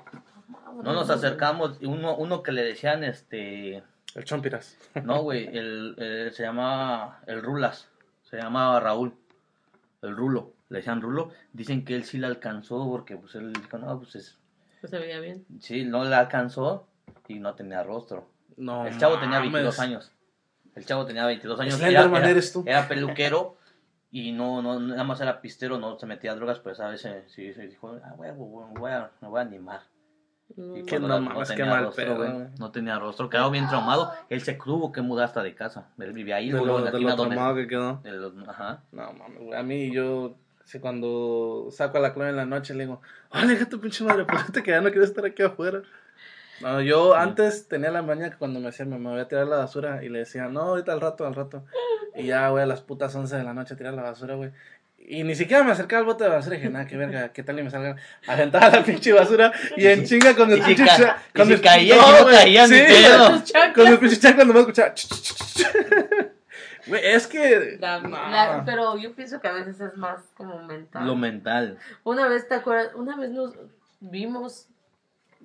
no nos acercamos. Y uno, uno que le decían, este, El chompiras. no, güey, el, el- se llamaba el Rulas, se llamaba Raúl, el Rulo, le decían Rulo, dicen que él sí la alcanzó porque pues él dijo, no, pues es, Pues se veía bien. sí, no la alcanzó y no tenía rostro. No, el chavo tenía mames. 22 años, el chavo tenía 22 años, Slenderman eres tú. era peluquero y no, no, nada más era pistero, no se metía a drogas, pues a veces sí, sí dijo, ah, huevo, me voy a, me voy a animar. No, Y Que cuando no tenía mal rostro, pedo, güey, güey. No tenía rostro, quedó bien traumado. Él se tuvo que mudar hasta de casa. Él vivía ahí, De luego lo, en la de esquina lo donde- traumado que quedó. de los- ajá. No mames, güey. A mí, yo, si cuando saco a la clave en la noche, le digo, ¡Órale, hija tu pinche madre! ¿Por qué que ya no quiero estar aquí afuera? No, yo antes tenía la mañana que cuando me decían, me voy a tirar la basura, y le decía, no, ahorita al rato, al rato. Y ya, güey, a las putas 11 de la noche a tirar la basura, güey. Y ni siquiera me acercaba al bote de basura y dije, nada, qué verga, qué tal y me salgan. Aventaba la pinche basura y en chinga con el pinche con si el- caía, no caía, sí, pedo. Con el pinche chat cuando me escuchaba. Güey, es que. La- no. la- pero yo pienso que a veces es más como mental. Lo mental. Una vez, ¿te acuerdas? Una vez nos vimos,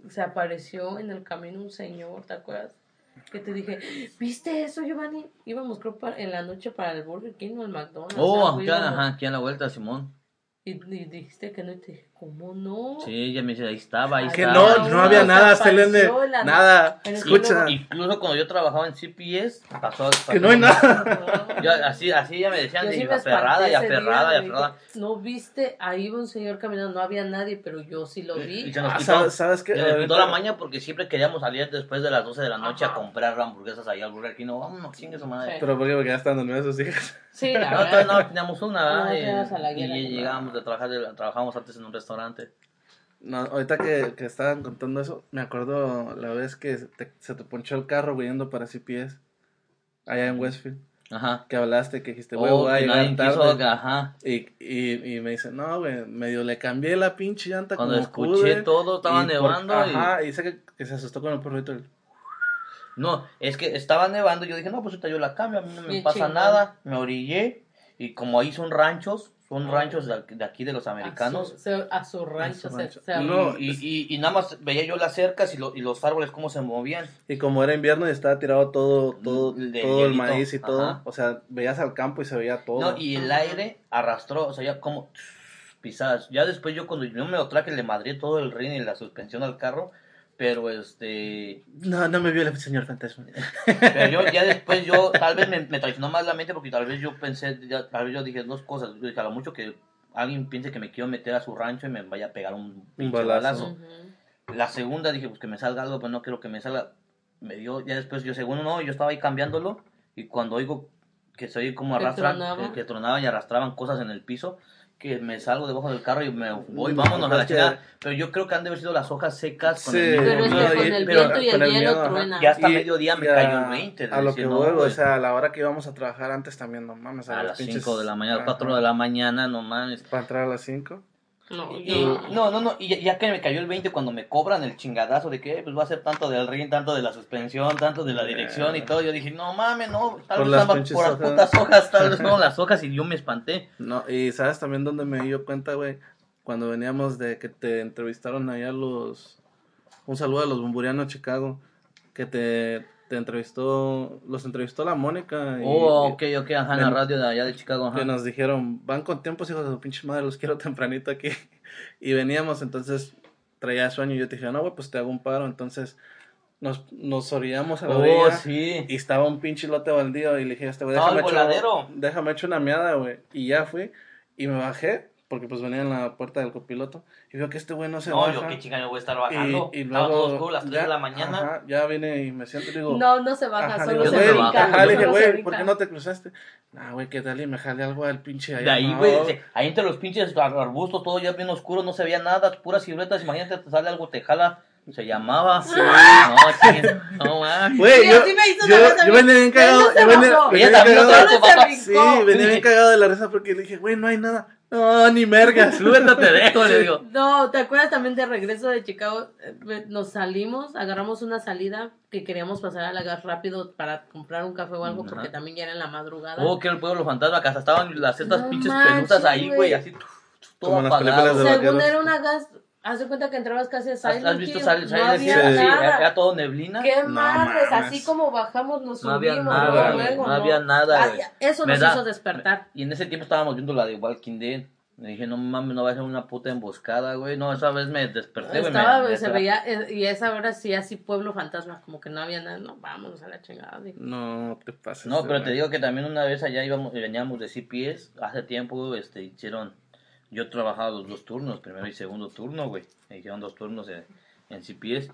se apareció en el camino un señor, ¿te acuerdas? Que te dije, ¿viste eso, Giovanni? Íbamos, creo, para- en la noche para el Burger King o el McDonald's. Oh, ajá, aquí a la vuelta, Simón. Y, y dijiste que no, y te dije, ¿cómo no? Sí, ella me dice, ahí estaba, ahí Que estaba. no, no había se nada, Selene. Nada. el Escucha. Incluso cuando yo trabajaba en CPS, pasó. pasó Que no hay nada. Yo, así, así ya me decían, sí me aferrada y día, aferrada y aferrada. No viste, ahí iba un señor caminando, no había nadie, pero yo sí lo Y vi. se nos Ah, quitó, ¿sabes- sabes qué? se nos quitó la maña porque siempre queríamos salir después de las 12 de la noche a Ajá. comprar hamburguesas ahí al Burger King. No, vámonos, chingue su madre. Sí. Pero ¿por qué? Porque ya están dormidas sus hijas. Sí, la No, verdad. no teníamos una, No, ¿verdad? no Y- a y, ¿no? llegábamos de trabajar, trabajábamos antes en un restaurante. No, ahorita que, que estaban contando eso, me acuerdo la vez que se te, se te ponchó el carro güey, yendo para CPS, allá en Westfield, Ajá. que hablaste, que dijiste, güey, Oh, voy a llegar tarde. ajá. Y, y, y me dice, no, güey, medio le cambié la pinche llanta Cuando como escuché pude, todo, estaba y por- nevando. y- Ajá, y dice que, que se asustó con el perrito. el- No, es que estaba nevando. Yo dije, no, pues ahorita yo la cambio, a mí no me Bien pasa nada. Me orillé. Y como ahí son ranchos, son Ah. ranchos de, de aquí de los americanos. A su, se- a su rancho. A su se- rancho. se- No, y, y, y nada más veía yo las cercas y, lo- y los árboles cómo se movían. Y como era invierno y estaba tirado todo, todo, De todo el maíz y todo, ajá. o sea, veías al campo y se veía todo. No, y el aire arrastró, o sea, ya como pisadas. Ya después yo cuando yo me lo traje le madré todo el rin y la suspensión al carro, pero este No, no me vio el señor fantasma. pero yo ya después yo tal vez me, me traicionó más la mente porque tal vez yo pensé, ya- tal vez yo dije dos cosas, yo dije a lo mucho que alguien piense que me quiero meter a su rancho y me vaya a pegar un, pinche balazo. Ujú. La segunda dije, pues que me salga algo, pero no quiero que me salga. Me dio, ya después yo según no, yo estaba ahí cambiándolo y cuando oigo que se oye como arrastran, que, que tronaban y arrastraban cosas en el piso, que me salgo debajo del carro y me voy, No, vámonos a la chingada. Pero yo creo que han de haber sido las hojas secas con Sí, el Pero es que no, viento. con y- el pero viento y con el el hielo miedo, ajá. truena. ya hasta Y- mediodía me a- cayó el 20. A lo que voy, o sea, a la hora que íbamos a trabajar antes también, no mames. a los las pinches- 5 de la mañana, Ajá. 4 de la mañana, no mames. Para entrar a las 5. No, Y- yo- no, no, no, y ya, ya que me cayó el 20 cuando me cobran el chingadazo de que pues va a ser tanto del ring, tanto de la suspensión, tanto de la dirección y todo, yo dije, no mames, no, tal Por vez las estaba por las hojas. putas hojas, tal vez fueron las hojas y yo me espanté. No, y sabes también dónde me dio cuenta, güey, cuando veníamos de que te entrevistaron allá los... Un saludo a los Bumburianos Chicago, que te, te entrevistó, los entrevistó la Mónica. Y, Oh, ok, ok, ajá, en la radio de allá de Chicago, ajá. que nos dijeron, van con tiempos, hijos de su pinche madre, los quiero tempranito aquí. Y veníamos, entonces traía sueño y yo te dije, no, güey, pues te hago un paro. Entonces nos, nos orillamos a la Oh, orilla sí. y estaba un pinche lote baldío y le dije, este güey, déjame, voladero. déjame echar una miada, güey. Y ya fui y me bajé, porque pues venía en la puerta del copiloto y veo que este güey no se No, baja. yo qué chinga me voy a estar bajando. y, y Estaba luego todo oscuro, las 3 ya, de la mañana. ajá, ya vine y me siento y digo, No, no se baja, Ajá, solo se güey, brinca. ajá, le dije, güey, ¿por qué no te cruzaste? Nah, güey, ¿qué tal? Y me jalé algo al pinche allá. De ahí, no. güey, dice, ahí entre los pinches ar- arbustos, todo ya bien oscuro, no se veía nada, puras siluetas, imagínate, te sale algo, te jala, Se llamaba. No, chinga, no. Güey, Sí, yo, así me hizo yo, yo venía bien cagado. no Yo venía, enojó. venía Ella bien cagado. no Sí, venía bien cagado de la risa porque le dije, güey, no hay nada. No, ni mergas. Suelta te dejo, le digo. No, ¿te acuerdas también de regreso de Chicago? Eh, Nos salimos, agarramos una salida que queríamos pasar a la gas rápido para comprar un café o algo Ajá. porque también ya era en la madrugada. Oh, que era el pueblo fantasma, que hasta estaban las estas No pinches manches, pelutas ahí, güey. así tuf, tuf, todo Como las apagado. Según era una gas, haz de cuenta que entrabas casi a ¿Has, Silent has visto Hill, Silent no Hill? había Sí, nada. era todo neblina. ¿Qué No madres? mames. Así como bajamos, nos No había subimos. nada, luego, güey, luego, no había nada, güey. ya, Eso nos da- hizo despertar. Y en ese tiempo estábamos viendo la de Walking Dead. Me dije, no mames, no va a ser una puta emboscada, güey. No, esa vez me desperté, güey. Estaba, me- se veía, eh, y esa hora sí, así pueblo fantasma, como que no había nada. No, vámonos a la chingada. dije. No te pases. No, pero te digo que también una vez allá íbamos, veníamos de CPS, hace tiempo, este, hicieron, yo trabajaba los dos turnos, primero y segundo turno, güey, me hicieron dos turnos en, en CPS,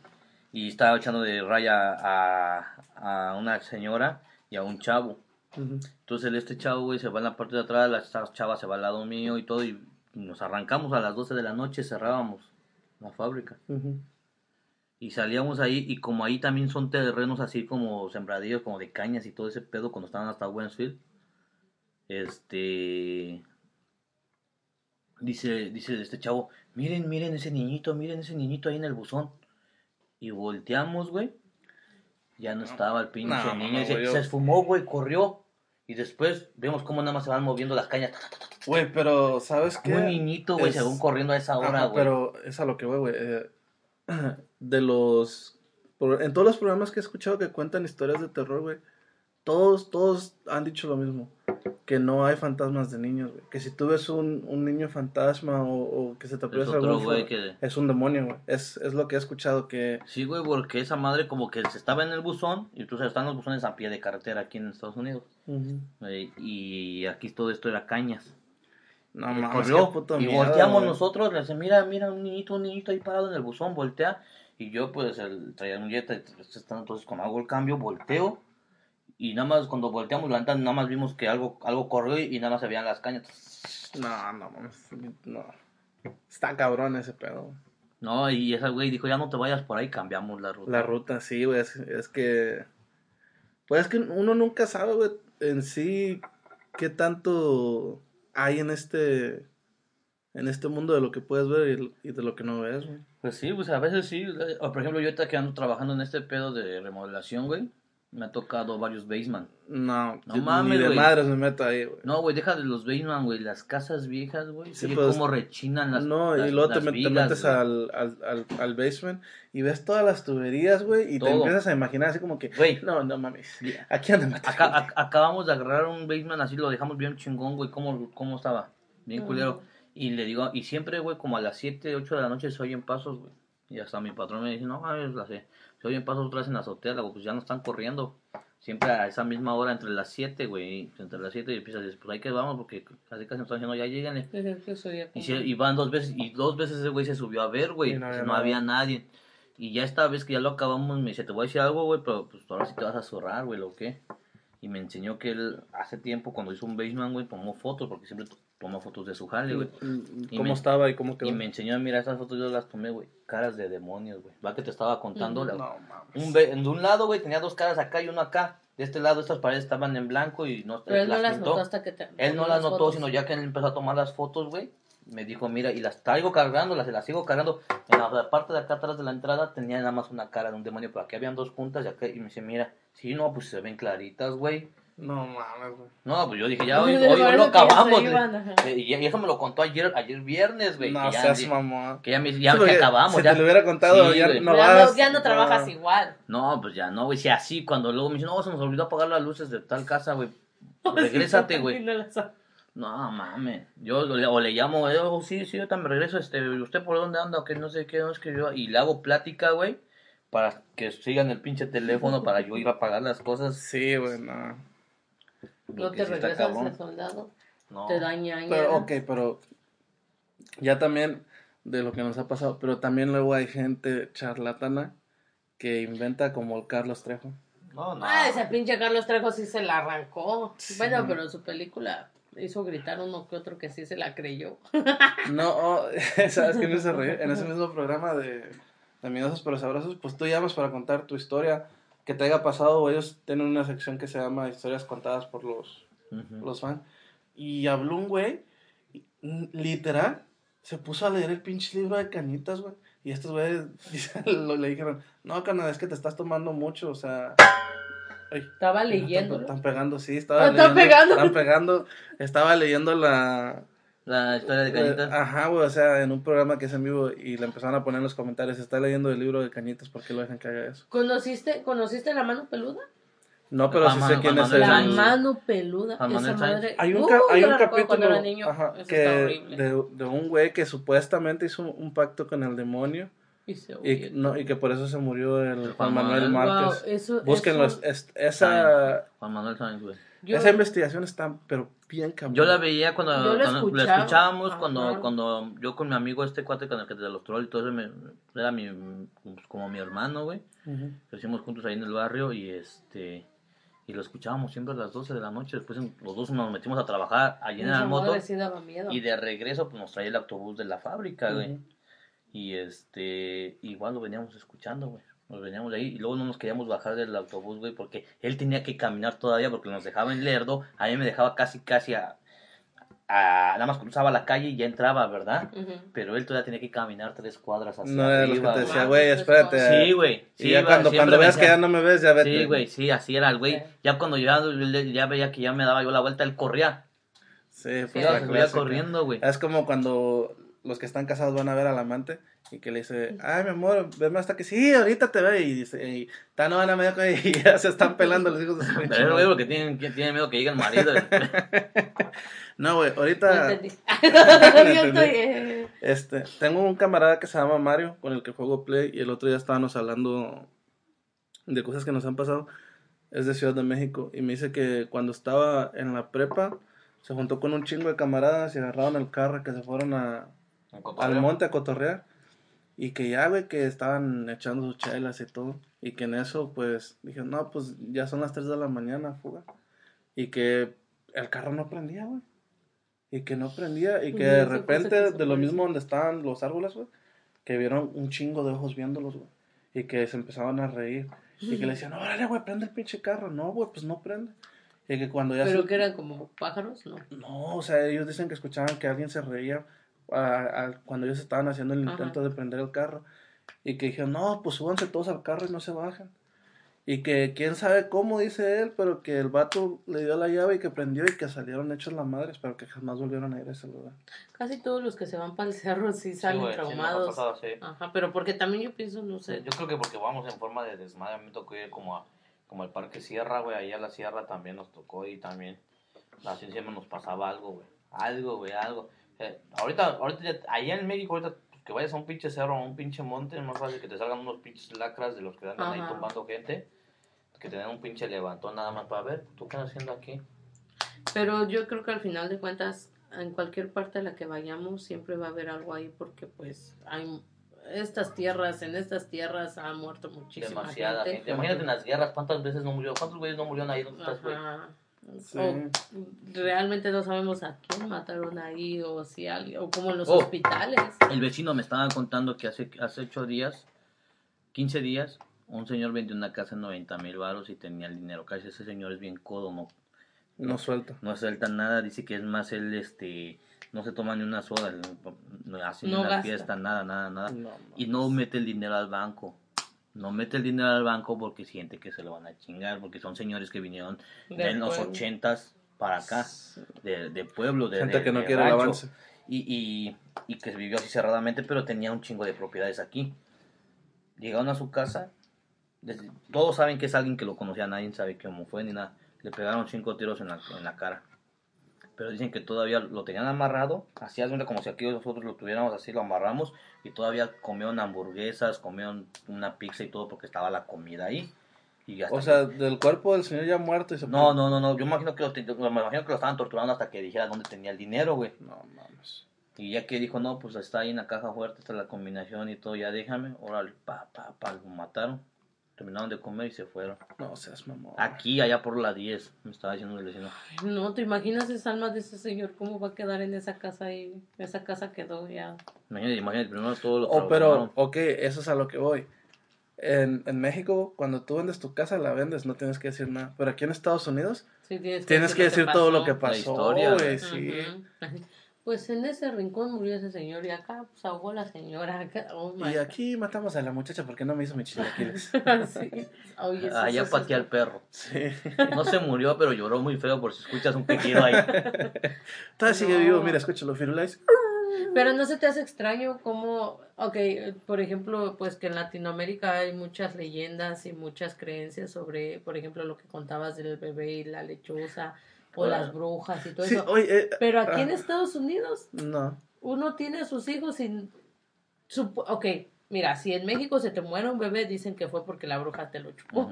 y estaba echando de raya a, a una señora y a un chavo, entonces este chavo, güey, se va en la parte de atrás, la chava se va al lado mío y todo, y nos arrancamos a las 12 de la noche, cerrábamos la fábrica. Y salíamos ahí, y como ahí también son terrenos así como sembradillos, como de cañas y todo ese pedo cuando estaban hasta Westfield. Este. Dice, dice este chavo, miren, miren ese niñito, miren ese niñito ahí en el buzón. Y volteamos, güey. Ya no estaba el pinche No, niño. no, se, esfumó, güey, corrió. Y después vemos cómo nada más se van moviendo las cañas. Güey, pero ¿sabes qué? Un niñito, güey, Es- se van corriendo a esa hora, güey. pero es a lo que voy, güey. eh, de los... En todos los programas que he escuchado que cuentan historias de terror, güey, todos, todos han dicho lo mismo. Que no hay fantasmas de niños, güey. Que si tú ves un, un niño fantasma o, o que se te aparece otro algún güey fa- que- Es un demonio, güey. Es, es lo que he escuchado que... Sí, güey, porque esa madre como que se estaba en el buzón, y tú sabes, están los buzones a pie de carretera aquí en Estados Unidos, eh, y aquí todo esto era cañas. No mames, corrió, y miedo, volteamos güey. nosotros, le dice, mira, mira, un niñito, un niñito ahí parado en el buzón, voltea, y yo pues el, traía un Jetta, entonces cuando hago el cambio, volteo, y nada más cuando volteamos la neta, nada más vimos que algo, algo corrió y nada más se veían las cañas. No, no mames. No. Está cabrón ese pedo. No, y esa güey dijo, ya no te vayas por ahí, cambiamos la ruta. La ruta, sí, güey. Es, es que. Pues es que uno nunca sabe, güey, en sí, qué tanto hay en este. En este mundo de lo que puedes ver y, y de lo que no ves, güey. Pues sí, pues a veces sí. eh, o Por ejemplo, yo ahorita que ando trabajando en este pedo de remodelación, güey, me ha tocado varios basement. No, No yo mames, ni de güey. madres me meto ahí, güey. No, güey, deja de los basement, güey, las casas viejas, güey. Sí, pues, cómo rechinan las no, las- y luego te, las met- te vigas, metes al, al, al, al basement y ves todas las tuberías, güey, y te empiezas a imaginar así como que, Güey. no, no mames, aquí anda meter Acá, acabamos de agarrar un basement así, lo dejamos bien chingón, güey, cómo, cómo estaba. Bien Mm. culero. Y le digo, y siempre, güey, como a las 7, 8 de la noche se oyen pasos, güey. Y hasta mi patrón me dice, no, mames, la sé. Se oyen pasos otra vez en la azotea, digo, pues ya no están corriendo. Siempre a esa misma hora, entre las 7, güey, entre las 7 y empiezas a decir, pues ahí que vamos, porque casi casi nos están diciendo, ya que soy Y, se- y van dos veces, y dos veces ese güey se subió a ver, güey. No pues había no había nadie. Y ya esta vez que ya lo acabamos, me dice, te voy a decir algo, güey, pero pues ahora sí te vas a zurrar, güey, ¿lo qué? Y me enseñó que él hace tiempo, cuando hizo un basement, güey, tomó fotos, porque siempre toma fotos de su jale, güey. Y ¿Cómo me- estaba y cómo quedó? Y me enseñó, mira, esas fotos yo las tomé, güey. Caras de demonios, güey. Va que te estaba contando. la- No mames. un de un lado, güey, tenía dos caras acá y uno acá. De este lado, estas paredes estaban en blanco y no Pero él no las pintó. notó hasta que te. Él no las notó, fotos. sino ya que él empezó a tomar las fotos, güey. Me dijo, mira, y las traigo cargando, las, las sigo cargando. En la parte de acá atrás de la entrada tenía nada más una cara de un demonio, pero aquí habían dos juntas y acá, y me dice, mira, sí, no, pues se ven claritas, güey. No mames, güey. No, pues yo dije, ya hoy, hoy, hoy lo acabamos. iban, eh, y, y eso me lo contó ayer, ayer viernes, güey. No que ya, seas mamón. que ya, me, ya Sí, que acabamos. Si ya. te lo hubiera contado, Sí, ya no ya, vas. no, ya no trabajas igual. No, pues ya no, güey. Si así, cuando luego me dicen, no, se nos olvidó apagar las luces de tal casa, güey. Regrésate, güey. No mames. Yo le- o le llamo, eh, oh, sí, sí, yo también regreso. Este, ¿Usted por dónde anda? O que no sé qué, no es que yo. Y le hago plática, güey. Para que sigan el pinche teléfono para yo ir a pagar las cosas. Sí, güey, no. No te sí regresas cabrón. de soldado. No. Te daña. Pero, ok, pero ya también de lo que nos ha pasado, pero también luego hay gente charlatana que inventa como el Carlos Trejo. No, no. Ah, ese pinche Carlos Trejo sí se la arrancó. Sí. Bueno, pero en su película hizo gritar uno que otro que sí se la creyó. No, oh, ¿sabes reír? En ese mismo programa de, de miedosos pero sabrosos, pues tú llamas para contar tu historia que te haya pasado. o Ellos tienen una sección que se llama Historias contadas por los, los fans. Y habló un güey, literal, se puso a leer el pinche libro de cañitas, güey. Y estos güeyes le dijeron, no, carnal, es que te estás tomando mucho, o sea... Ay, Estaba están, leyendo. están pegando, sí, estaba Ah, están leyendo. pegando. Están pegando. Estaba leyendo la... La historia de Cañitas. eh, Ajá, güey, o sea, en un programa que es en vivo y le empezaron a poner en los comentarios, está leyendo el libro de cañitas, ¿por qué lo dejan que haga eso? ¿Conociste, ¿Conociste la mano peluda? No, pero sí Juan sé Manuel- quién es el... La mano peluda. Esa madre. Hay un, Uh, hay un la capítulo era niño. ajá, Eso que de, de un güey que supuestamente hizo un pacto con el demonio Y se y, no, y que por eso se murió el Juan Juan Manuel Manuel. Wow, Márquez. eso, Búsquenlo, eso- es- es- esa, Juan Manuel Sáenz, güey. Yo- esa investigación está, pero bien cabrón. Yo la veía cuando, Yo la cuando la escuchaba. escuchábamos, Ajá. cuando, cuando yo con mi amigo este cuate con el que te los trolls y todo eso, me- era mi, pues, como mi hermano, güey. Ujú. Crecimos juntos ahí en el barrio y este y lo escuchábamos siempre a las 12 de la noche. Después los dos nos metimos a trabajar allí en la moto madre sí daba miedo. y de regreso pues nos traía el autobús de la fábrica, güey. Y este, igual lo veníamos escuchando, güey. Nos veníamos de ahí y luego no nos queríamos bajar del autobús, güey, porque él tenía que caminar todavía porque nos dejaba en Lerdo. A mí me dejaba casi, casi a, a- nada más cruzaba la calle y ya entraba, ¿verdad? Pero él todavía tenía que caminar tres cuadras hacia No era de los que arriba, te güey. decía, güey. espérate. Sí, güey. Y Sí, ya iba, cuando, cuando veas que ya no me ves, ya vete. Sí, güey, sí, así era el güey. Ya cuando ya, ya veía que ya me daba yo la vuelta, él corría. Sí, pues Sí. La se clásica. corriendo, güey. Es como cuando los que están casados van a ver al amante y que le dice, ay, mi amor, veme hasta que sí, ahorita te ve. Y dice, y tan no van a medio que y ya se están pelando los hijos de su pinche Pero es madre. porque tienen, tienen miedo que llegue el marido. No, güey, No ahorita. Yo estoy, este, tengo un camarada que se llama Mario, con el que juego Play, y el otro día estábamos hablando de cosas que nos han pasado. Es de Ciudad de México, y me dice que cuando estaba en la prepa, se juntó con un chingo de camaradas y agarraron el carro que se fueron a, al monte a cotorrear. Y que ya, güey, que estaban echando sus chelas y todo. Y que en eso, pues, dije, no, pues ya son las 3 de la mañana, fuga. Y que el carro no prendía, güey. Y que no prendía. Y que Y de repente, de lo mismo donde estaban los árboles, güey, que vieron un chingo de ojos viéndolos, güey. Y que se empezaban a reír. Y que le decían, órale, güey, prende el pinche carro. No, güey, pues no prende. Y que cuando ya Pero se- que eran como pájaros, ¿no? no, o sea, ellos dicen que escuchaban que alguien se reía a- a- cuando ellos estaban haciendo el Ajá. intento de prender el carro. Y que dijeron, no, pues súbanse todos al carro y no se bajan. Y que quién sabe cómo, dice él, pero que el vato le dio la llave y que prendió y que salieron hechos la madre, pero que jamás volvieron a ir a ese lugar. Casi todos los que se van para el cerro sí salen traumados. Ajá, pero porque también yo pienso, no sé. Yo creo que porque vamos en forma de desmadre, me tocó ir como, a, como al Parque Sierra, güey, ahí a la Sierra también nos tocó y también así siempre nos pasaba algo, güey, algo, güey, algo. Eh, ahorita, ahorita, ya- allá en México, ahorita que vayas a un pinche cerro, a un pinche monte, es más fácil que te salgan unos pinches lacras de los que andan ahí tumbando gente, que tener un pinche levantón nada más para ver, ¿tú qué estás haciendo aquí? Pero yo creo que al final de cuentas, en cualquier parte a la que vayamos, siempre va a haber algo ahí porque pues hay estas tierras, en estas tierras ha muerto muchísima Demasiada gente. gente. Imagínate en las guerras, ¿cuántas veces no murió? ¿Cuántos güeyes no murieron ahí donde estás, güey? Sí. O realmente no sabemos a quién mataron ahí o si alguien, o como en los Oh. hospitales. El vecino me estaba contando que hace, hace 8 días, 15 días, un señor vendió una casa en 90 mil baros y tenía el dinero. Casi ese señor es bien codo, no, No suelta. no suelta nada. Dice que es más él, este, no se toma ni una soda, no hace ni una gasta. fiesta, nada, nada, nada. No, Y no mete el dinero al banco. No mete el dinero al banco porque siente que se lo van a chingar, porque son señores que vinieron De en los ochentas para acá, de, de pueblo, de, Gente de- que no de quiere el avance. y, y, y que vivió así cerradamente, pero tenía un chingo de propiedades aquí. Llegaron a su casa, desde- todos saben que es alguien que lo conocía, nadie sabe cómo fue ni nada. Le pegaron cinco tiros en la, en la cara. Pero dicen que todavía lo tenían amarrado, así como si aquí nosotros lo tuviéramos así, lo amarramos y todavía comieron hamburguesas, comieron una pizza y todo porque estaba la comida ahí. Y hasta O sea, del cuerpo del señor ya muerto y se no, no, no, no, yo me imagino que lo, te- me imagino que lo estaban torturando hasta que dijera dónde tenía el dinero, güey. No mames. Y ya que dijo, no, pues está ahí en la caja fuerte, está la combinación y todo, ya déjame, órale, pa, pa, pa, lo mataron. Terminaron de comer y se fueron. No seas mamón. Aquí, allá por la 10, me estaba diciendo el vecino. No, ¿te imaginas esa alma de ese señor? ¿Cómo va a quedar en esa casa ahí? Esa casa quedó ya. Imagínate, imagínate, primero todo lo Oh, pero, ok, eso es a lo que voy. En, en México, cuando tú vendes tu casa, la vendes, no tienes que decir nada. Pero aquí en Estados Unidos, Sí, tienes que tienes que decir todo lo que La pasó, historia. güey, sí. Pues en ese rincón murió ese señor y acá pues, ahogó la señora. Acá, oh my Y aquí matamos a la muchacha porque no me hizo mi chilaquiles. God. Sí. Oye, eso- Allá eso- pateé al perro. Sí. No se murió, pero lloró muy feo por si escuchas un quejido ahí. Todavía sigue No. vivo, mira, escúchalo, Firulais. Pero no se te hace extraño como, ok, por ejemplo, pues que en Latinoamérica hay muchas leyendas y muchas creencias sobre, por ejemplo, lo que contabas del bebé y la lechuza o las brujas y todo Sí, eso. oye, eh, Pero aquí ah, en Estados Unidos No. uno tiene a sus hijos sin... supo- Ok, mira, si en México se te muere un bebé, dicen que fue porque la bruja te lo chupó.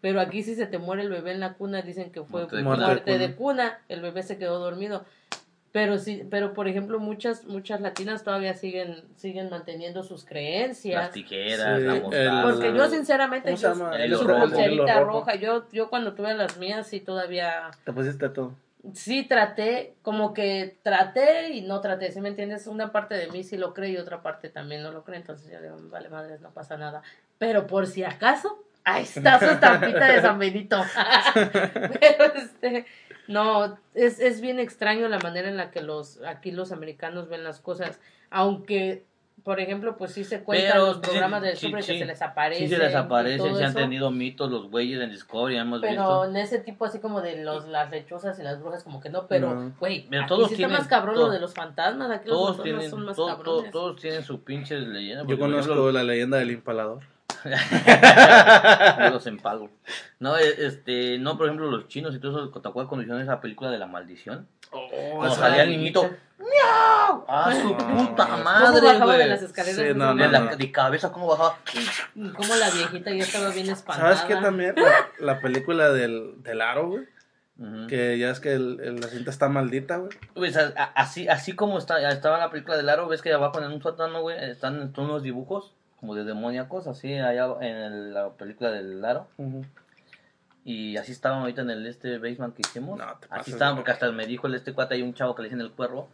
Pero aquí si se te muere el bebé en la cuna, dicen que fue Muerte de muerte, cuna. de, cuna. el bebé se quedó dormido. Pero sí, pero por ejemplo, muchas muchas latinas todavía siguen siguen manteniendo sus creencias. Las tijeras, Sí, la el- mostaza. Porque yo sinceramente ¿Cómo se yo su pulserita roja, yo yo cuando tuve las mías sí todavía Te pusiste todo. sí traté, como que traté y no traté, ¿sí me entiendes? Una parte de mí sí lo cree y otra parte también no lo cree, entonces yo digo, vale madres, no pasa nada. Pero por si acaso, ahí está su estampita de San Benito. Pero este, no, es, es bien extraño la manera en la que los, aquí los americanos ven las cosas, aunque... Por ejemplo, pues sí se cuentan Pero los sí, programas del sí, super sí. que se les aparece. Sí se les aparecen, se han tenido mitos los güeyes en Discovery, hemos Pero visto. en ese tipo así como de los, las lechuzas y las brujas como que no, pero No. güey, Pero aquí todos sí tienen- está más cabrón todo- lo de los fantasmas, aquí los Todos fantasmas tienen, son más todo- todo- cabrones. todos tienen su pinche leyenda. Yo conozco ejemplo, la leyenda del impalador. Yo los empalo. No, e- este, no, por ejemplo, los chinos y todo eso, ¿te acuerdas cuando hicieron esa película de la maldición? Oh, Cuando salía el niñito, ¡miau! ¡Ah, su No. puta ¿Cómo madre, bajaba de las escaleras? Sí, de no, De, no, manera? la, de cabeza, ¿cómo bajaba? Como la viejita ya estaba bien espantada. ¿Sabes qué también? La, la película del, del aro, güey. Ujú. Que ya es que el, el- la cinta está maldita, güey. Pues a- a- así, así como está, estaba en la película del aro, ves que abajo en un sótano, güey, están están unos dibujos como de demoníacos, así allá en el- la película del aro. Ujú. Y así estaban ahorita en el este basement que hicimos. No, así estaban, porque hasta me dijo el este cuate, hay un chavo que le dicen el cuervo.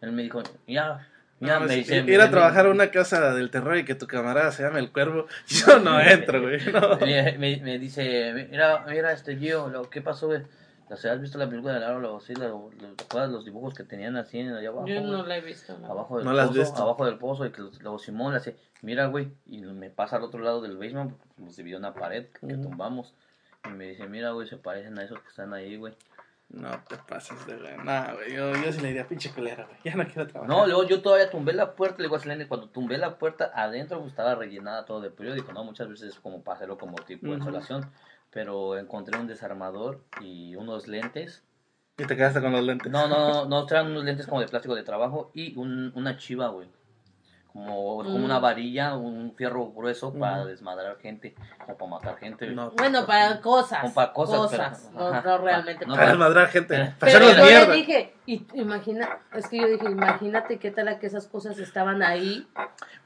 Él me dijo, ya, ya, No, me dice. ir a me- trabajar a una casa del terror y que tu camarada se llame el cuervo. Yo no entro, güey. No. Me, me- me dice, mira, mira, este Gio, lo, ¿qué pasó, güey? O sea, ¿Has visto la película del aro? Lo, sí, lo, lo- ¿te acuerdas los dibujos que tenían así en allá abajo? Yo no la he visto. no. abajo del No la has pozo, visto. abajo del pozo y que los- luego Simón le hace, mira güey, y me pasa al otro lado del basement, porque nos dividió una pared que, que Ujú. tumbamos. Y me dice, mira güey, se parecen a esos que están ahí, güey. No te pases de ver. Nah, güey. Yo, yo sí le diría pinche culera, güey. Ya no quiero trabajar. No, luego yo todavía tumbé la puerta, le digo a Selene, cuando tumbé la puerta, adentro pues, estaba rellenada todo de periódico, ¿no? Muchas veces como para hacerlo como tipo de Ujú. insolación. Pero encontré un desarmador y unos lentes. Y te quedaste con los lentes. No, no, no, no, traen unos lentes como de plástico de trabajo y un, una chiva, güey. Como, como Mm. una varilla, un fierro grueso para desmadrar gente o para matar gente. No. Bueno, para cosas. Como para cosas, cosas, pero- no, realmente. no, Para desmadrar gente. Pero- Para Pero hacerlos yo mierda. le dije, y imagina, es que yo dije, imagínate qué tal que esas cosas estaban ahí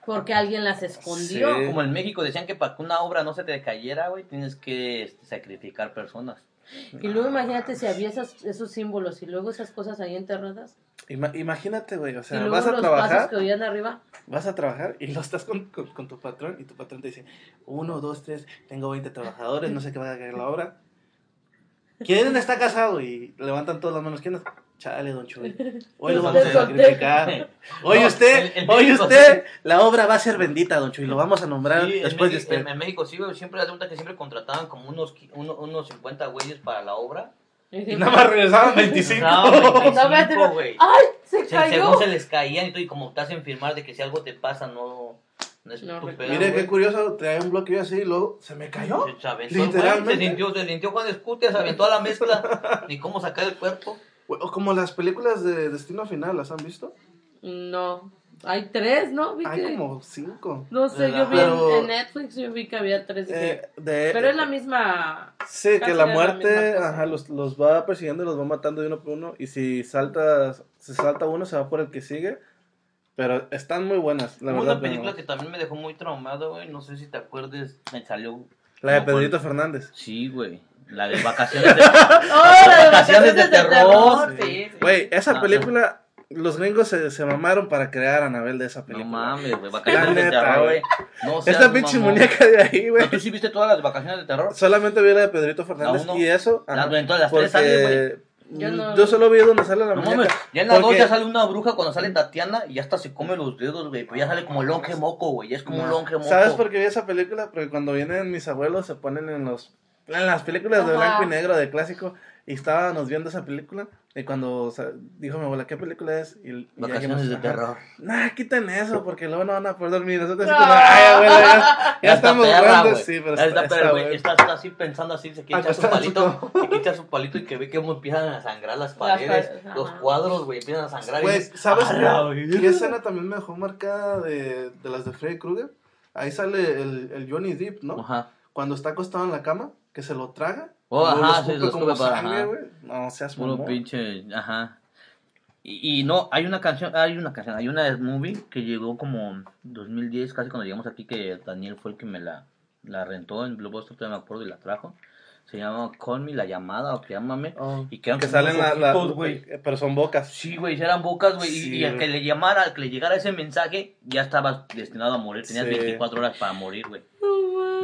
porque alguien las escondió. Sí. Como en México decían que para que una obra no se te cayera, güey, tienes que este, sacrificar personas. Y luego imagínate si había esas, esos símbolos y luego esas cosas ahí enterradas. Ima- imagínate, güey. O y sea, luego vas a los trabajar. que oían arriba. Vas a trabajar y lo estás con, con, con tu patrón y tu patrón te dice, uno, dos, tres, tengo 20 trabajadores, no sé qué va a caer la obra. ¿Quién está casado? Y levantan todas las manos. ¿Quién es? Chale, don Chuy. Hoy lo vamos a sacrificar. Oye No, usted, en- en oye México usted, la obra va a ser bendita, don Chuy. Lo vamos a nombrar Sí, en, después de México, usted. en, en México sí, siempre la pregunta que siempre contrataban como unos, uno- unos 50 güeyes para la obra. Y nada más regresaban 25. No, No, 25, espérate, güey. ¡Ay! Se Se, cayó. según se les caían y todo, y como te hacen firmar de que si algo te pasa, no, no es No, tu pedo, Mire güey. qué curioso, traía un bloqueo así y luego se me cayó. Se aventó Literalmente. Se sintió, se sintió Juan Escutia, se aventó a la mezcla. Ni cómo sacar el cuerpo. O como las películas de Destino Final, ¿las han visto? No. Hay tres, ¿no? Vi Hay que- como cinco. No sé, yo vi Pero- en, en Netflix, yo vi que había tres. Eh, de, Pero es la misma. Sí, que la muerte, ajá, los, los va persiguiendo y los va matando de uno por uno. Y si saltas, si salta uno, se va por el que sigue. Pero están muy buenas, la verdad. una película pero- que también me dejó muy traumado, güey. No sé si te acuerdes, me salió La de Pedrito Fernández. Sí, güey. La de vacaciones de... ¡Oh, la de vacaciones de terror! Sí, sí. Güey, esa Ah, película, los gringos se, se mamaron para crear a Anabel de esa No película. mames, güey. Vacaciones de terror, güey. güey. No Esta pinche mamón. muñeca de ahí, güey. ¿No, ¿Tú sí viste todas las vacaciones de terror? Solamente vi la de Pedrito Fernández y eso. La- ajá, en todas las tres porque Yo no- yo solo vi donde sale la No muñeca. ya en la dos porque- ya sale una bruja cuando sale Tatiana y ya hasta se come los dedos, güey. Pero ya sale como longe moco, güey. Ya es como un longe moco. ¿Sabes por qué vi esa película? Porque cuando vienen mis abuelos se ponen en los en las películas de Ajá. blanco y negro de clásico y estábamos viendo esa película y cuando o sea, dijo mi abuela, ¿qué película es? Y, y Vacaciones de dijimos, terror. Nah, quiten eso porque luego no van a poder dormir. Nosotros No. como, ay, abuela, ya, ya Ya estamos perra, grandes. Sí, pero Ya está, está perra, está güey. Está, está así pensando así, se echar su palito, se echar su palito y que ve cómo empiezan a sangrar las paredes, ajá. los cuadros, güey, empiezan a sangrar. y Güey, ¿sabes qué escena también me dejó marcada de, de las de Freddy Krueger? Ahí sale el, el Johnny Depp, ¿no? Ajá. Cuando está acostado en la cama, que se lo traga. Oh, ajá, sí, lo como para- sangre, ajá. No seas Puro mamón. pinche, ajá. Y, y no, hay una canción, hay una canción, hay una movie que llegó como 2010, casi cuando llegamos aquí, que Daniel fue el que me la, la rentó en Blockbuster, todavía me acuerdo, y la trajo. Se llama Call Me, La Llamada, o Llámame. Oh, Y que salen unos la, güey. pero son bocas. Sí, güey, eran bocas, güey. y- Sí, y, al que le llamara, al que le llegara ese mensaje, ya estabas destinado a morir. Tenías Sí. 24 horas para morir, güey.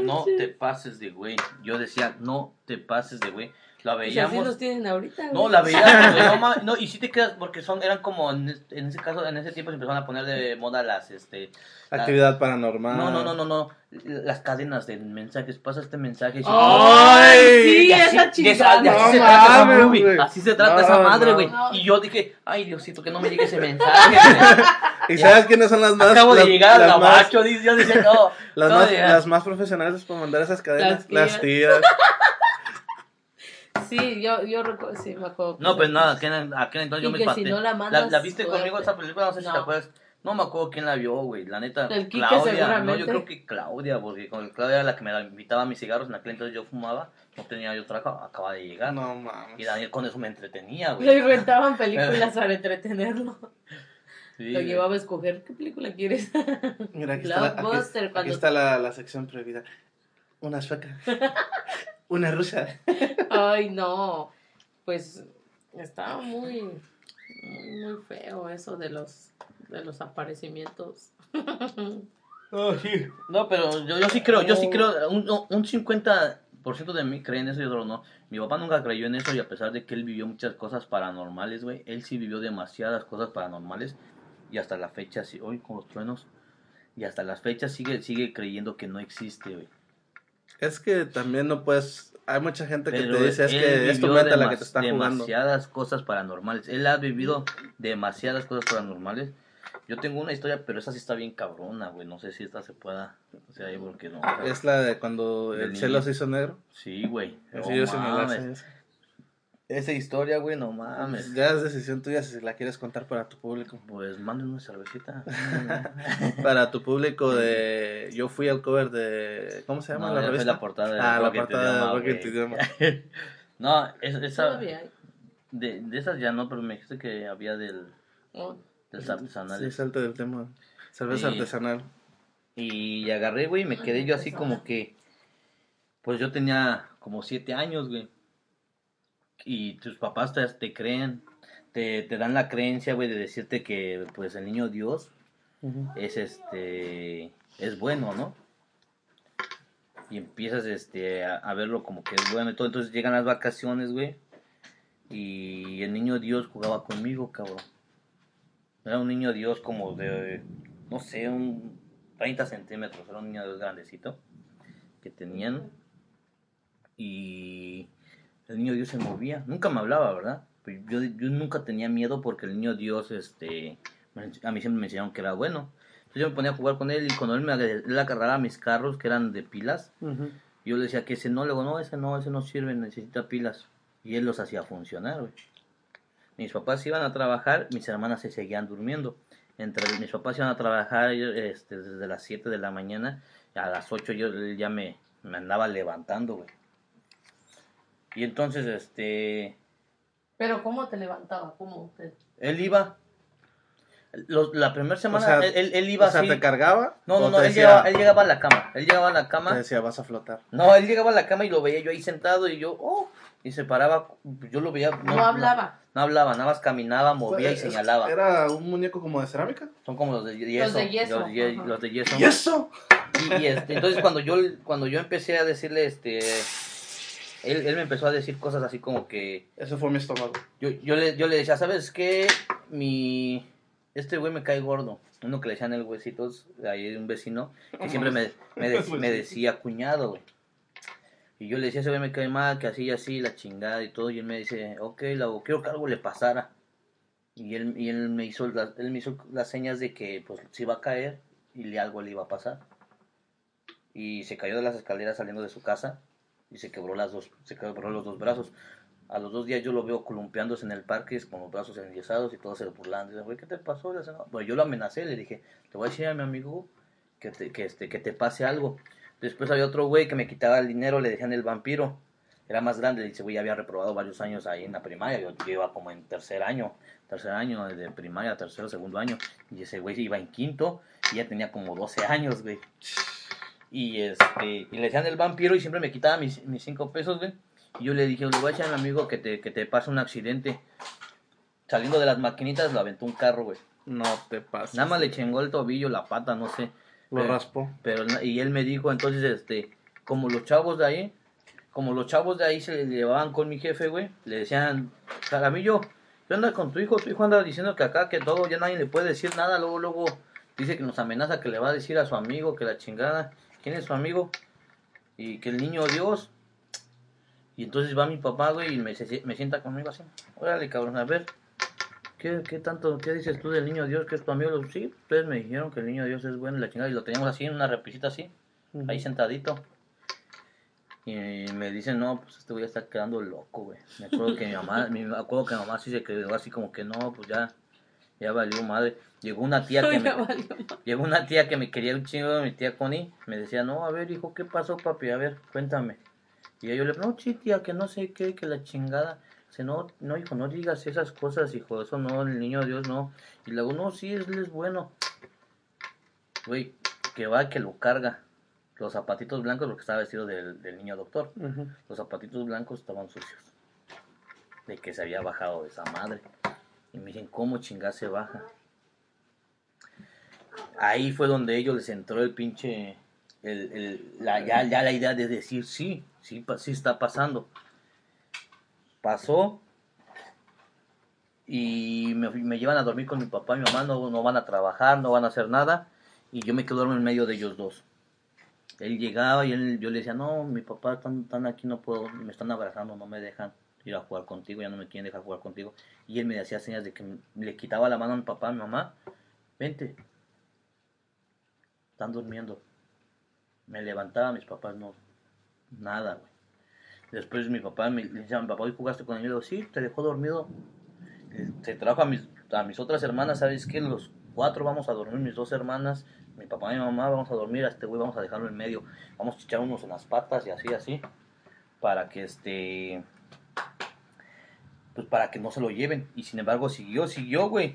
No te pases de güey. Yo decía, no te pases de güey. La Y así veíamos. los tienen ahorita. No, la veíamos, no, y sí te quedas, porque son, eran como, en, en ese caso, en ese tiempo se empezaron a poner de moda las, este... la- Actividad paranormal. no, no, no, no, no, las cadenas de mensajes, pasa este mensaje. y- ¡Ay! sí, Y así, esa chingada. esa- de así No se trata esa mames, movie, güey. así se trata No, esa madre, güey. No. Y yo dije, ay, Diosito, que no me llegue ese mensaje. ¿Y sabes quiénes son las más? Acabo de las- llegar al gabacho, dice, yo decía, no. Las, más, ya. las más profesionales para mandar esas cadenas. Las Las tías. Sí, yo, yo recuerdo, sí, me acuerdo. No, pues nada, aquel, aquel entonces yo Y me espanté. si no la la, mandas, la viste suerte. conmigo esa película, no sé si te acuerdas. No me acuerdo quién la vio, güey. La neta, El Claudia. No, yo creo que Claudia, porque con Claudia era la que me la invitaba a mis cigarros. En aquel entonces yo fumaba, no tenía yo trabajo, acaba de llegar. No Y mames. Daniel con eso me entretenía, Le güey. rentaban películas para entretenerlo. Sí, Lo llevaba a escoger qué película quieres. Mira, aquí está, la, aquí, aquí está la, la sección prohibida. Una sueca. Una rusa. Ay, no. Pues estaba muy, muy, muy feo eso de los, de los aparecimientos. No, pero yo, yo sí creo, yo sí creo, un, un 50% de mí cree en eso y otro no. Mi papá nunca creyó en eso y a pesar de que él vivió muchas cosas paranormales, güey, él sí vivió demasiadas cosas paranormales y hasta la fecha, sí, hoy con los truenos, y hasta las fechas sigue, sigue creyendo que no existe, güey. Es que también no puedes. Hay mucha gente que Pero te dice es que es tu mente la que te está jugando. demasiadas cosas paranormales. Él ha vivido demasiadas cosas paranormales. Yo tengo una historia, pero esa sí está bien cabrona, güey. No sé si esta se pueda. O sea, ahí porque no. Es la de cuando el cielo se hizo negro. Sí, güey. No yo sí me la mames. sé, esa. Esa historia, güey, no mames. Ya es decisión tuya si la quieres contar para tu público. Pues manden una cervecita. Para tu público de. Yo fui al cover de. ¿Cómo se llama No, la ya fue revista? la portada de ah, la portada de Idioma, Rocket. Idioma. No, es- esa. Hay. De, de esas ya no, pero me dijiste que había del. Oh, Del Sí, artesanales. salte del tema. Cerveza Sí. artesanal. Y agarré, güey, y me quedé yo así como que. Pues yo tenía como siete años, güey. Y tus papás te, te creen, te, te dan la creencia, güey, de decirte que, pues, el niño Dios es este. Es bueno, ¿no? Y empiezas este, a, a verlo como que es bueno y todo. Entonces llegan las vacaciones, güey. Y el niño Dios jugaba conmigo, cabrón. Era un niño Dios como de, no sé, un 30 centímetros. Era un niño Dios grandecito que tenían. Y el niño Dios se movía. Nunca me hablaba, ¿verdad? Pero yo, yo nunca tenía miedo porque el niño Dios, este, a mí siempre me enseñaron que era bueno. Entonces yo me ponía a jugar con él y cuando él me él agarraba mis carros que eran de pilas, yo le decía que ese no, luego no, ese no, ese no sirve, necesita pilas. Y él los hacía funcionar, güey. Mis papás iban a trabajar, mis hermanas se seguían durmiendo. Entre mis papás iban a trabajar este, desde las 7 de la mañana, a las 8 yo ya me, me andaba levantando, güey. Y entonces, este, Pero ¿cómo te levantaba? ¿Cómo te... él iba, Los- la primera semana O sea, él, él- él iba o sea, así. ¿te cargaba? No, no, te no, él decía- llegaba, él llegaba a la cama. Él llegaba a la Te cama. decía, vas a flotar. No, él llegaba a la cama y lo veía yo ahí sentado y yo, oh, y se paraba, yo lo veía. No hablaba. No, hablaba, nada más caminaba, movía y señalaba. ¿Era un muñeco como de cerámica? Son como los de yeso. Los de yeso, Los, ye- los de yeso. ¿Y eso? Y, y, este, entonces cuando yo, cuando yo empecé a decirle, este, él, él me empezó a decir cosas así como que, Eso fue mi estómago. yo, yo, le, yo le decía, ¿sabes qué? Mi, este güey me cae gordo. Uno que le decían el huesitos, ahí un vecino, que siempre me, me, de- me decía cuñado, güey. Y yo le decía, ese güey me cae mal, que así y así, la chingada y todo. Y él me dice, ok, Lau, quiero que algo le pasara. Y él, y él me hizo las, él me hizo las señas de que pues se iba a caer y le, algo le iba a pasar. Y se cayó de las escaleras saliendo de su casa y se quebró las dos, se quebró los dos brazos. A los dos días yo lo veo columpiándose en el parque con los brazos enyesados y todos se burlando. Dice, güey, ¿qué te pasó? Le yo lo amenacé, le dije, te voy a decir a mi amigo que te, que, este, que te pase algo. Después había otro güey que me quitaba el dinero, le decían el vampiro. Era más grande, dice, güey, había reprobado varios años ahí en la primaria. Yo, yo iba como en tercer año, tercer año de primaria, tercero, segundo año. Y ese güey iba en quinto y ya tenía como 12 años, güey. Y este, y le decían el vampiro y siempre me quitaba mis, mis cinco pesos, güey. Y yo le dije, le voy a echar a mi amigo que te, que te pase un accidente. Saliendo de las maquinitas lo aventó un carro, güey. No te pasa. Nada más le chingó el tobillo, la pata, no sé. Lo Pero- raspó. Pero, y él me dijo, entonces, este, como los chavos de ahí, como los chavos de ahí se le llevaban con mi jefe, güey, le decían, Jaramillo, ¿qué onda con tu hijo? Tu hijo anda diciendo que acá, que todo, ya nadie le puede decir nada, luego, luego, dice que nos amenaza que le va a decir a su amigo que la chingada, ¿quién es su amigo? Y que el niño Dios. Y entonces va mi papá, güey, y me, sienta conmigo así, órale, cabrón, a ver, ¿Qué, ¿Qué tanto, qué dices tú del niño Dios que es tu amigo? Sí, ustedes me dijeron que el niño Dios es bueno y la chingada, y lo teníamos así en una repisita así, ahí sentadito. Y me dicen, no, pues este güey está quedando loco, güey. Me acuerdo que mi mamá, me acuerdo que mi mamá sí se quedó así como que no, pues ya, ya valió madre. Llegó una tía que me, llegó una tía que me quería un chingo, mi tía Connie, me decía, no, a ver, hijo, ¿qué pasó, papi? A ver, cuéntame. Y yo le no, sí, tía, que no sé qué, que la chingada. Dice, no, no, hijo, no digas esas cosas, hijo, eso no, el niño Dios no. Y luego, no, sí, él es bueno. Güey, que va, que lo carga. Los zapatitos blancos, porque estaba vestido del, del niño doctor. Los zapatitos blancos estaban sucios. De que se había bajado de esa madre. Y me dicen, ¿cómo chingada se baja? Ahí fue donde ellos les entró el pinche. El, el- la, ya, ya la idea de decir, sí, sí, sí está pasando. Pasó. Y me, me llevan a dormir con mi papá y mi mamá. No, no van a trabajar, no van a hacer nada. Y yo me quedo en medio de ellos dos. Él llegaba y él, yo le decía, no, mi papá están, están aquí, no puedo, me están abrazando, no me dejan a jugar contigo, ya no me quieren dejar jugar contigo. Y él me hacía señas de que le quitaba la mano a mi papá, a mi mamá, vente. Están durmiendo. Me levantaba, mis papás no, nada, güey. Después mi papá me decía, mi papá, ¿hoy jugaste con? Y yo, sí, te dejó dormido. Eh, Se trajo a mis, a mis otras hermanas, ¿sabes qué? Los cuatro vamos a dormir, mis dos hermanas, mi papá y mi mamá, vamos a dormir, a este güey vamos a dejarlo en medio, vamos a echar unos en las patas y así, así, para que este, pues para que no se lo lleven. Y sin embargo siguió, siguió, güey.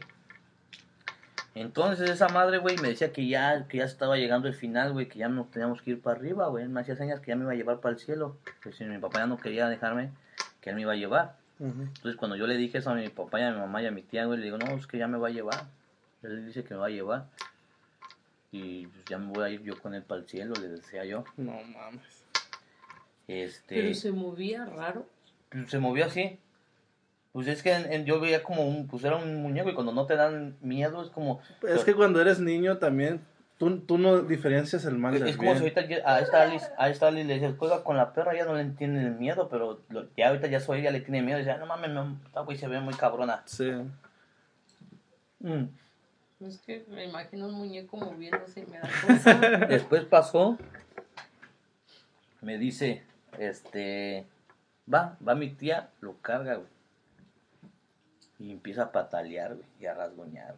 Entonces esa madre, güey, me decía que ya, que ya estaba llegando el final, güey, que ya no teníamos que ir para arriba, güey. Me hacía señas que ya me iba a llevar para el cielo. Pues si mi papá ya no quería dejarme, que él me iba a llevar. Entonces cuando yo le dije eso a mi papá y a mi mamá y a mi tía, güey, le digo, no, es que ya me va a llevar. Él dice que me va a llevar. Y pues, ya me voy a ir yo con él para el cielo, le decía yo. No mames. Este, Pero se movía raro. pues, se movió así. Pues es que en- en- yo veía como un, pues era un muñeco y cuando no te dan miedo es como... Es que cuando eres niño también, tú, tú no diferencias el mal Es, del es como si ahorita a esta Alice, a esta Alice le dices, juega con la perra, ya no le entiende el miedo, pero lo- ya ahorita ya soy, ya le tiene miedo, y dice, "Ah, no mames, no, esta güey se ve muy cabrona. Sí. Mm. Es que me imagino un muñeco moviéndose y me da cosa. Después pasó, me dice, este, va, va mi tía, lo carga, güey. Y empieza a patalear, güey, y a rasguñar.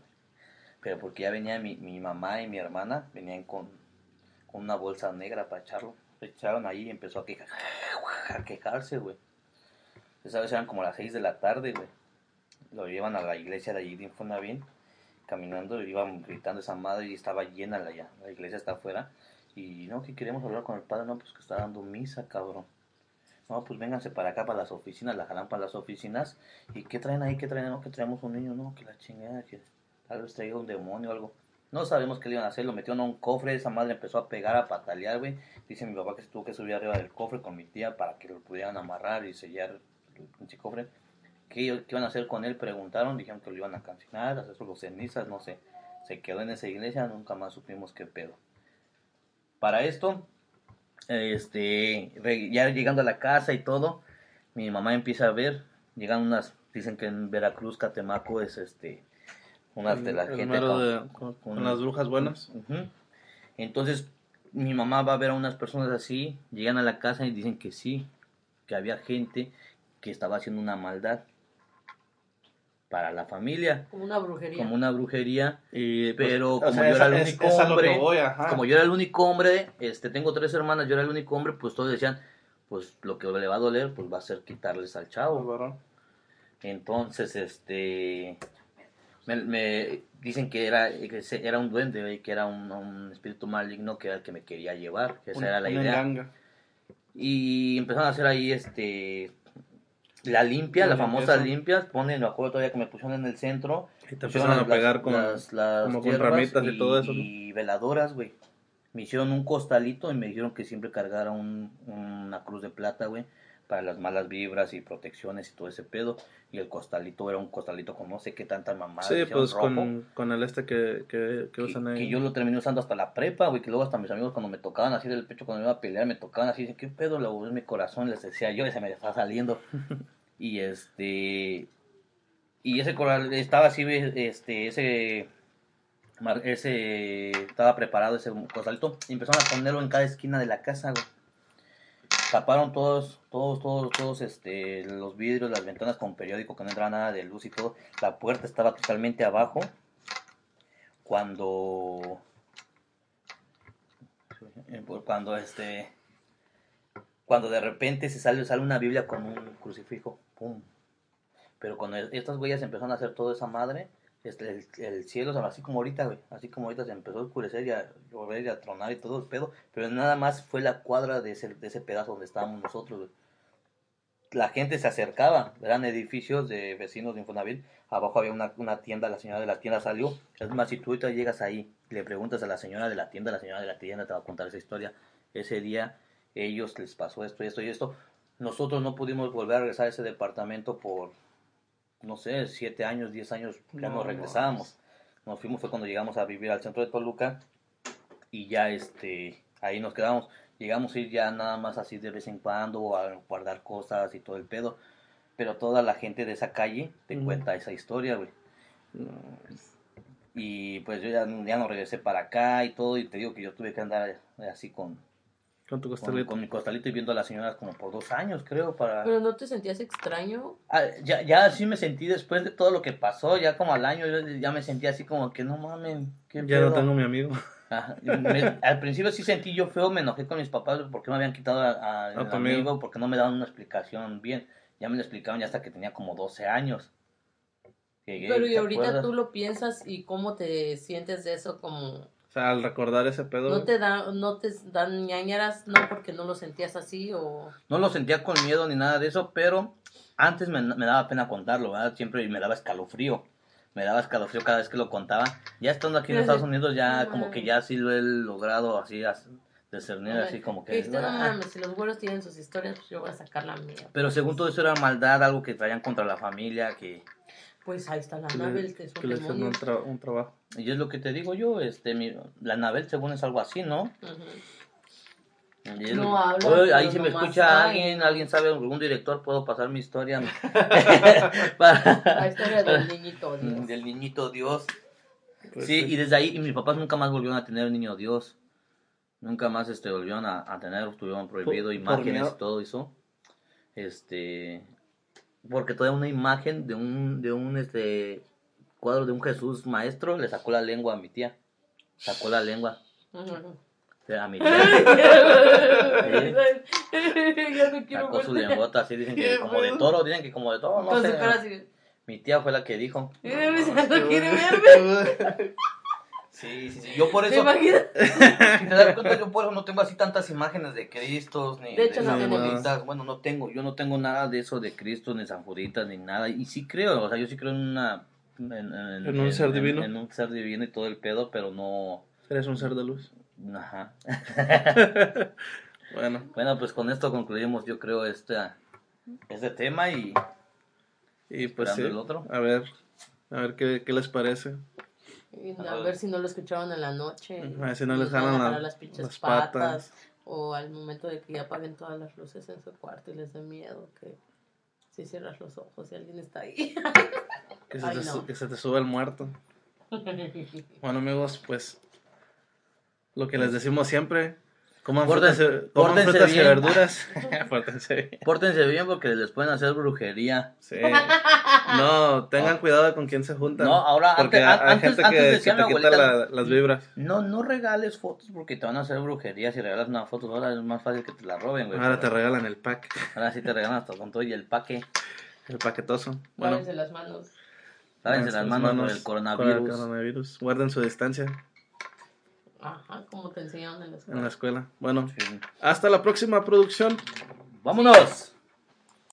Pero porque ya venía mi, mi mamá y mi hermana, venían con, con una bolsa negra para echarlo. Se echaron ahí y empezó a quejar, a quejarse, güey. Esa vez eran como las 6 de la tarde, güey. Lo llevan a la iglesia de allí de Infonavit. caminando, iban gritando esa madre y estaba llena la, ya, la iglesia está afuera. Y no, que queremos hablar con el padre, no, pues que está dando misa, cabrón. No, pues vénganse para acá, para las oficinas, la jalan para las oficinas. ¿Y qué traen ahí? ¿Qué traen? No, que traemos un niño, no, que la chingada, que tal vez traiga un demonio o algo. No sabemos qué le iban a hacer, lo metieron a un cofre, esa madre empezó a pegar, a patalear, güey. Dice mi papá que se tuvo que subir arriba del cofre con mi tía para que lo pudieran amarrar y sellar el cofre. ¿Qué, ¿Qué iban a hacer con él? Preguntaron, dijeron que lo iban a cancelar, hacer los cenizas, no sé. Se quedó en esa iglesia, nunca más supimos qué pedo. Para esto, este, ya llegando a la casa y todo, mi mamá empieza a ver, llegan unas, dicen que en Veracruz, Catemaco es este, una de El gente con- de- con, con con- las brujas buenas. Entonces, mi mamá va a ver a unas personas así, llegan a la casa y dicen que sí, que había gente que estaba haciendo una maldad para la familia, Como una brujería. como una brujería, Y, pues, pero como sea, yo era el único es hombre, voy, como yo era el único hombre, este, tengo tres hermanas, yo era el único hombre, pues todos decían, pues lo que le va a doler, pues va a ser quitarles al chavo. Entonces, este, me, me dicen que era, que era un duende, que era un, un espíritu maligno que era el que me quería llevar, que esa era la idea. enganga. Y empezaron a hacer ahí, este, la limpia, La famosa limpia, ponen, me acuerdo todavía que me pusieron en el centro, Y te pusieron empezaron a las- pegar con, las, las como con ramitas y todo eso, ¿no? y veladoras, güey. Me hicieron un costalito y me dijeron que siempre cargara un, una cruz de plata, güey, para las malas vibras y protecciones y todo ese pedo. Y el costalito era un costalito con no sé qué tanta mamada. Sí, pues rojo, con, con el este que, que, que que, usan ahí. que yo lo terminé usando hasta la prepa, güey, que luego hasta mis amigos cuando me tocaban así del pecho, cuando me iba a pelear, me tocaban así, dicen, ¿qué pedo? La voz mi corazón, les decía yo, y se me está saliendo. y este, y ese coral estaba así, este, ese, ese, estaba preparado ese costalito, y empezaron a ponerlo en cada esquina de la casa, güey. Taparon todos, todos, todos, todos, este, los vidrios, las ventanas con periódico, que no entraba nada de luz y todo. La puerta estaba totalmente abajo. Cuando, eh, cuando este, cuando de repente se sale, sale una Biblia con un crucifijo, pum. Pero cuando estas güeyes empezaron a hacer toda esa madre, este, el, el cielo, así como ahorita, güey, así como ahorita se empezó a oscurecer y a llover y a tronar y todo el pedo, pero nada más fue la cuadra de ese, de ese pedazo donde estábamos nosotros. La gente se acercaba, eran edificios de vecinos de Infonavit, abajo había una, una tienda, la señora de la tienda salió, es más, si tú ahorita llegas ahí, le preguntas a la señora de la tienda, la señora de la tienda te va a contar esa historia, ese día ellos les pasó esto, esto y esto, nosotros no pudimos volver a regresar a ese departamento por no sé, siete años, diez años, ya No, no, regresábamos. Nos fuimos fue cuando llegamos a vivir al centro de Toluca y ya este, ahí nos quedamos. Llegamos a ir ya nada más así de vez en cuando a guardar cosas y todo el pedo. Pero toda la gente de esa calle te cuenta esa historia, güey. No, Y pues yo ya, ya no regresé para acá y todo. Y te digo que yo tuve que andar así con, con tu costalito. con mi costalito y viendo a las señoras como por dos años, creo, para... Pero no te sentías extraño. Ah, ya, ya sí me sentí después de todo lo que pasó, ya como al año, yo ya me sentí así como que no mamen, qué Ya no pedo?". tengo mi amigo. Me- al principio sí sentí yo feo, me enojé con mis papás porque me habían quitado a, a- A al tu amigo. amigo, porque no me daban una explicación bien. Ya me lo explicaron ya hasta que tenía como 12 años. Llegué, Pero y ¿te ahorita acuerdas? tú lo piensas y cómo te sientes de eso, como sea, al recordar ese pedo. no te da, no te dan ñañaras, no porque no lo sentías así o No lo sentía con miedo ni nada de eso, pero antes me, me daba pena contarlo, ¿verdad? Siempre me daba escalofrío. Me daba escalofrío cada vez que lo contaba. Ya estando aquí en Estados Unidos, ya No como que ya sí lo he logrado así, as- discernir así como que... No "Ah". mames, si los güeros tienen sus historias, pues yo voy a sacar la mía. Pero según todo eso era maldad, algo que traían contra la familia, que... Pues ahí está la que Anabel, le, que es que un tra- un trabajo. Y es lo que te digo yo, este, mi, la Anabel según es algo así, ¿no? No lo- habla, Oye, ahí si me escucha alguien, alguien sabe, algún director, puedo pasar mi historia. Para- La historia del niñito Dios. Del niñito Dios. Pues sí, sí. y desde ahí y mis papás nunca más volvieron a tener niño Dios. Nunca más este volvieron a, a tener, tuvieron prohibido Por- imágenes por y todo eso. Este porque todavía una imagen de un de un este cuadro de un Jesús maestro le sacó la lengua a mi tía. Sacó la lengua a mi tía. ya no quiero Sacó su verte. lengüota así dicen que como de toro, dicen que como de toro, no Con sé. su cara así. Mi tía fue la que dijo. No quiere verme. Sí, sí, sí. Yo por ¿Te eso. imaginas? Si te das cuenta, yo por eso no tengo así tantas imágenes de Cristos, ni De hecho, no San tenemos. Juditas. Bueno, no tengo, yo no tengo nada de eso de Cristo, ni San Juditas, ni nada. Y sí creo, o sea, yo sí creo en una... En, en- ¿En un ser divino? En, un ser divino y todo el pedo, pero no... Eres un ser de luz. Ajá. Bueno, Bueno, pues con esto concluimos, yo creo, este, este tema y... y pues sí. El otro. A ver, a ver qué, qué les parece. A ver si no lo escucharon en la noche. A ver si no les jalan la- las pinches las patas. patas. O al momento de que ya apaguen todas las luces en su cuarto y les dé miedo que si cierras los ojos y alguien está ahí. Que se, Ay, te, no. que se te suba el muerto. Bueno, amigos, pues lo que les decimos siempre, coman Pórtense- frutas, y- coman pórtense frutas y bien. verduras. Pórtense bien. Pórtense bien porque les pueden hacer brujería. Sí. No, tengan cuidado con quién se juntan. No, ahora, porque antes- hay antes- gente antes que, decía que te quita abuelita- la- las vibras. No, no regales fotos porque te van a hacer brujería. Si regalas una foto, ahora es más fácil que te la roben, güey. Ahora te regalan el pack, ahora sí te regalan hasta con todo y el paque. el paquetoso. Bueno, Lávense las manos. Lávense las manos por el con el coronavirus. coronavirus. Guarden su distancia Ajá, como te enseñaron en la en escuela. la escuela. Bueno, Sí. hasta la próxima producción. ¡Vámonos!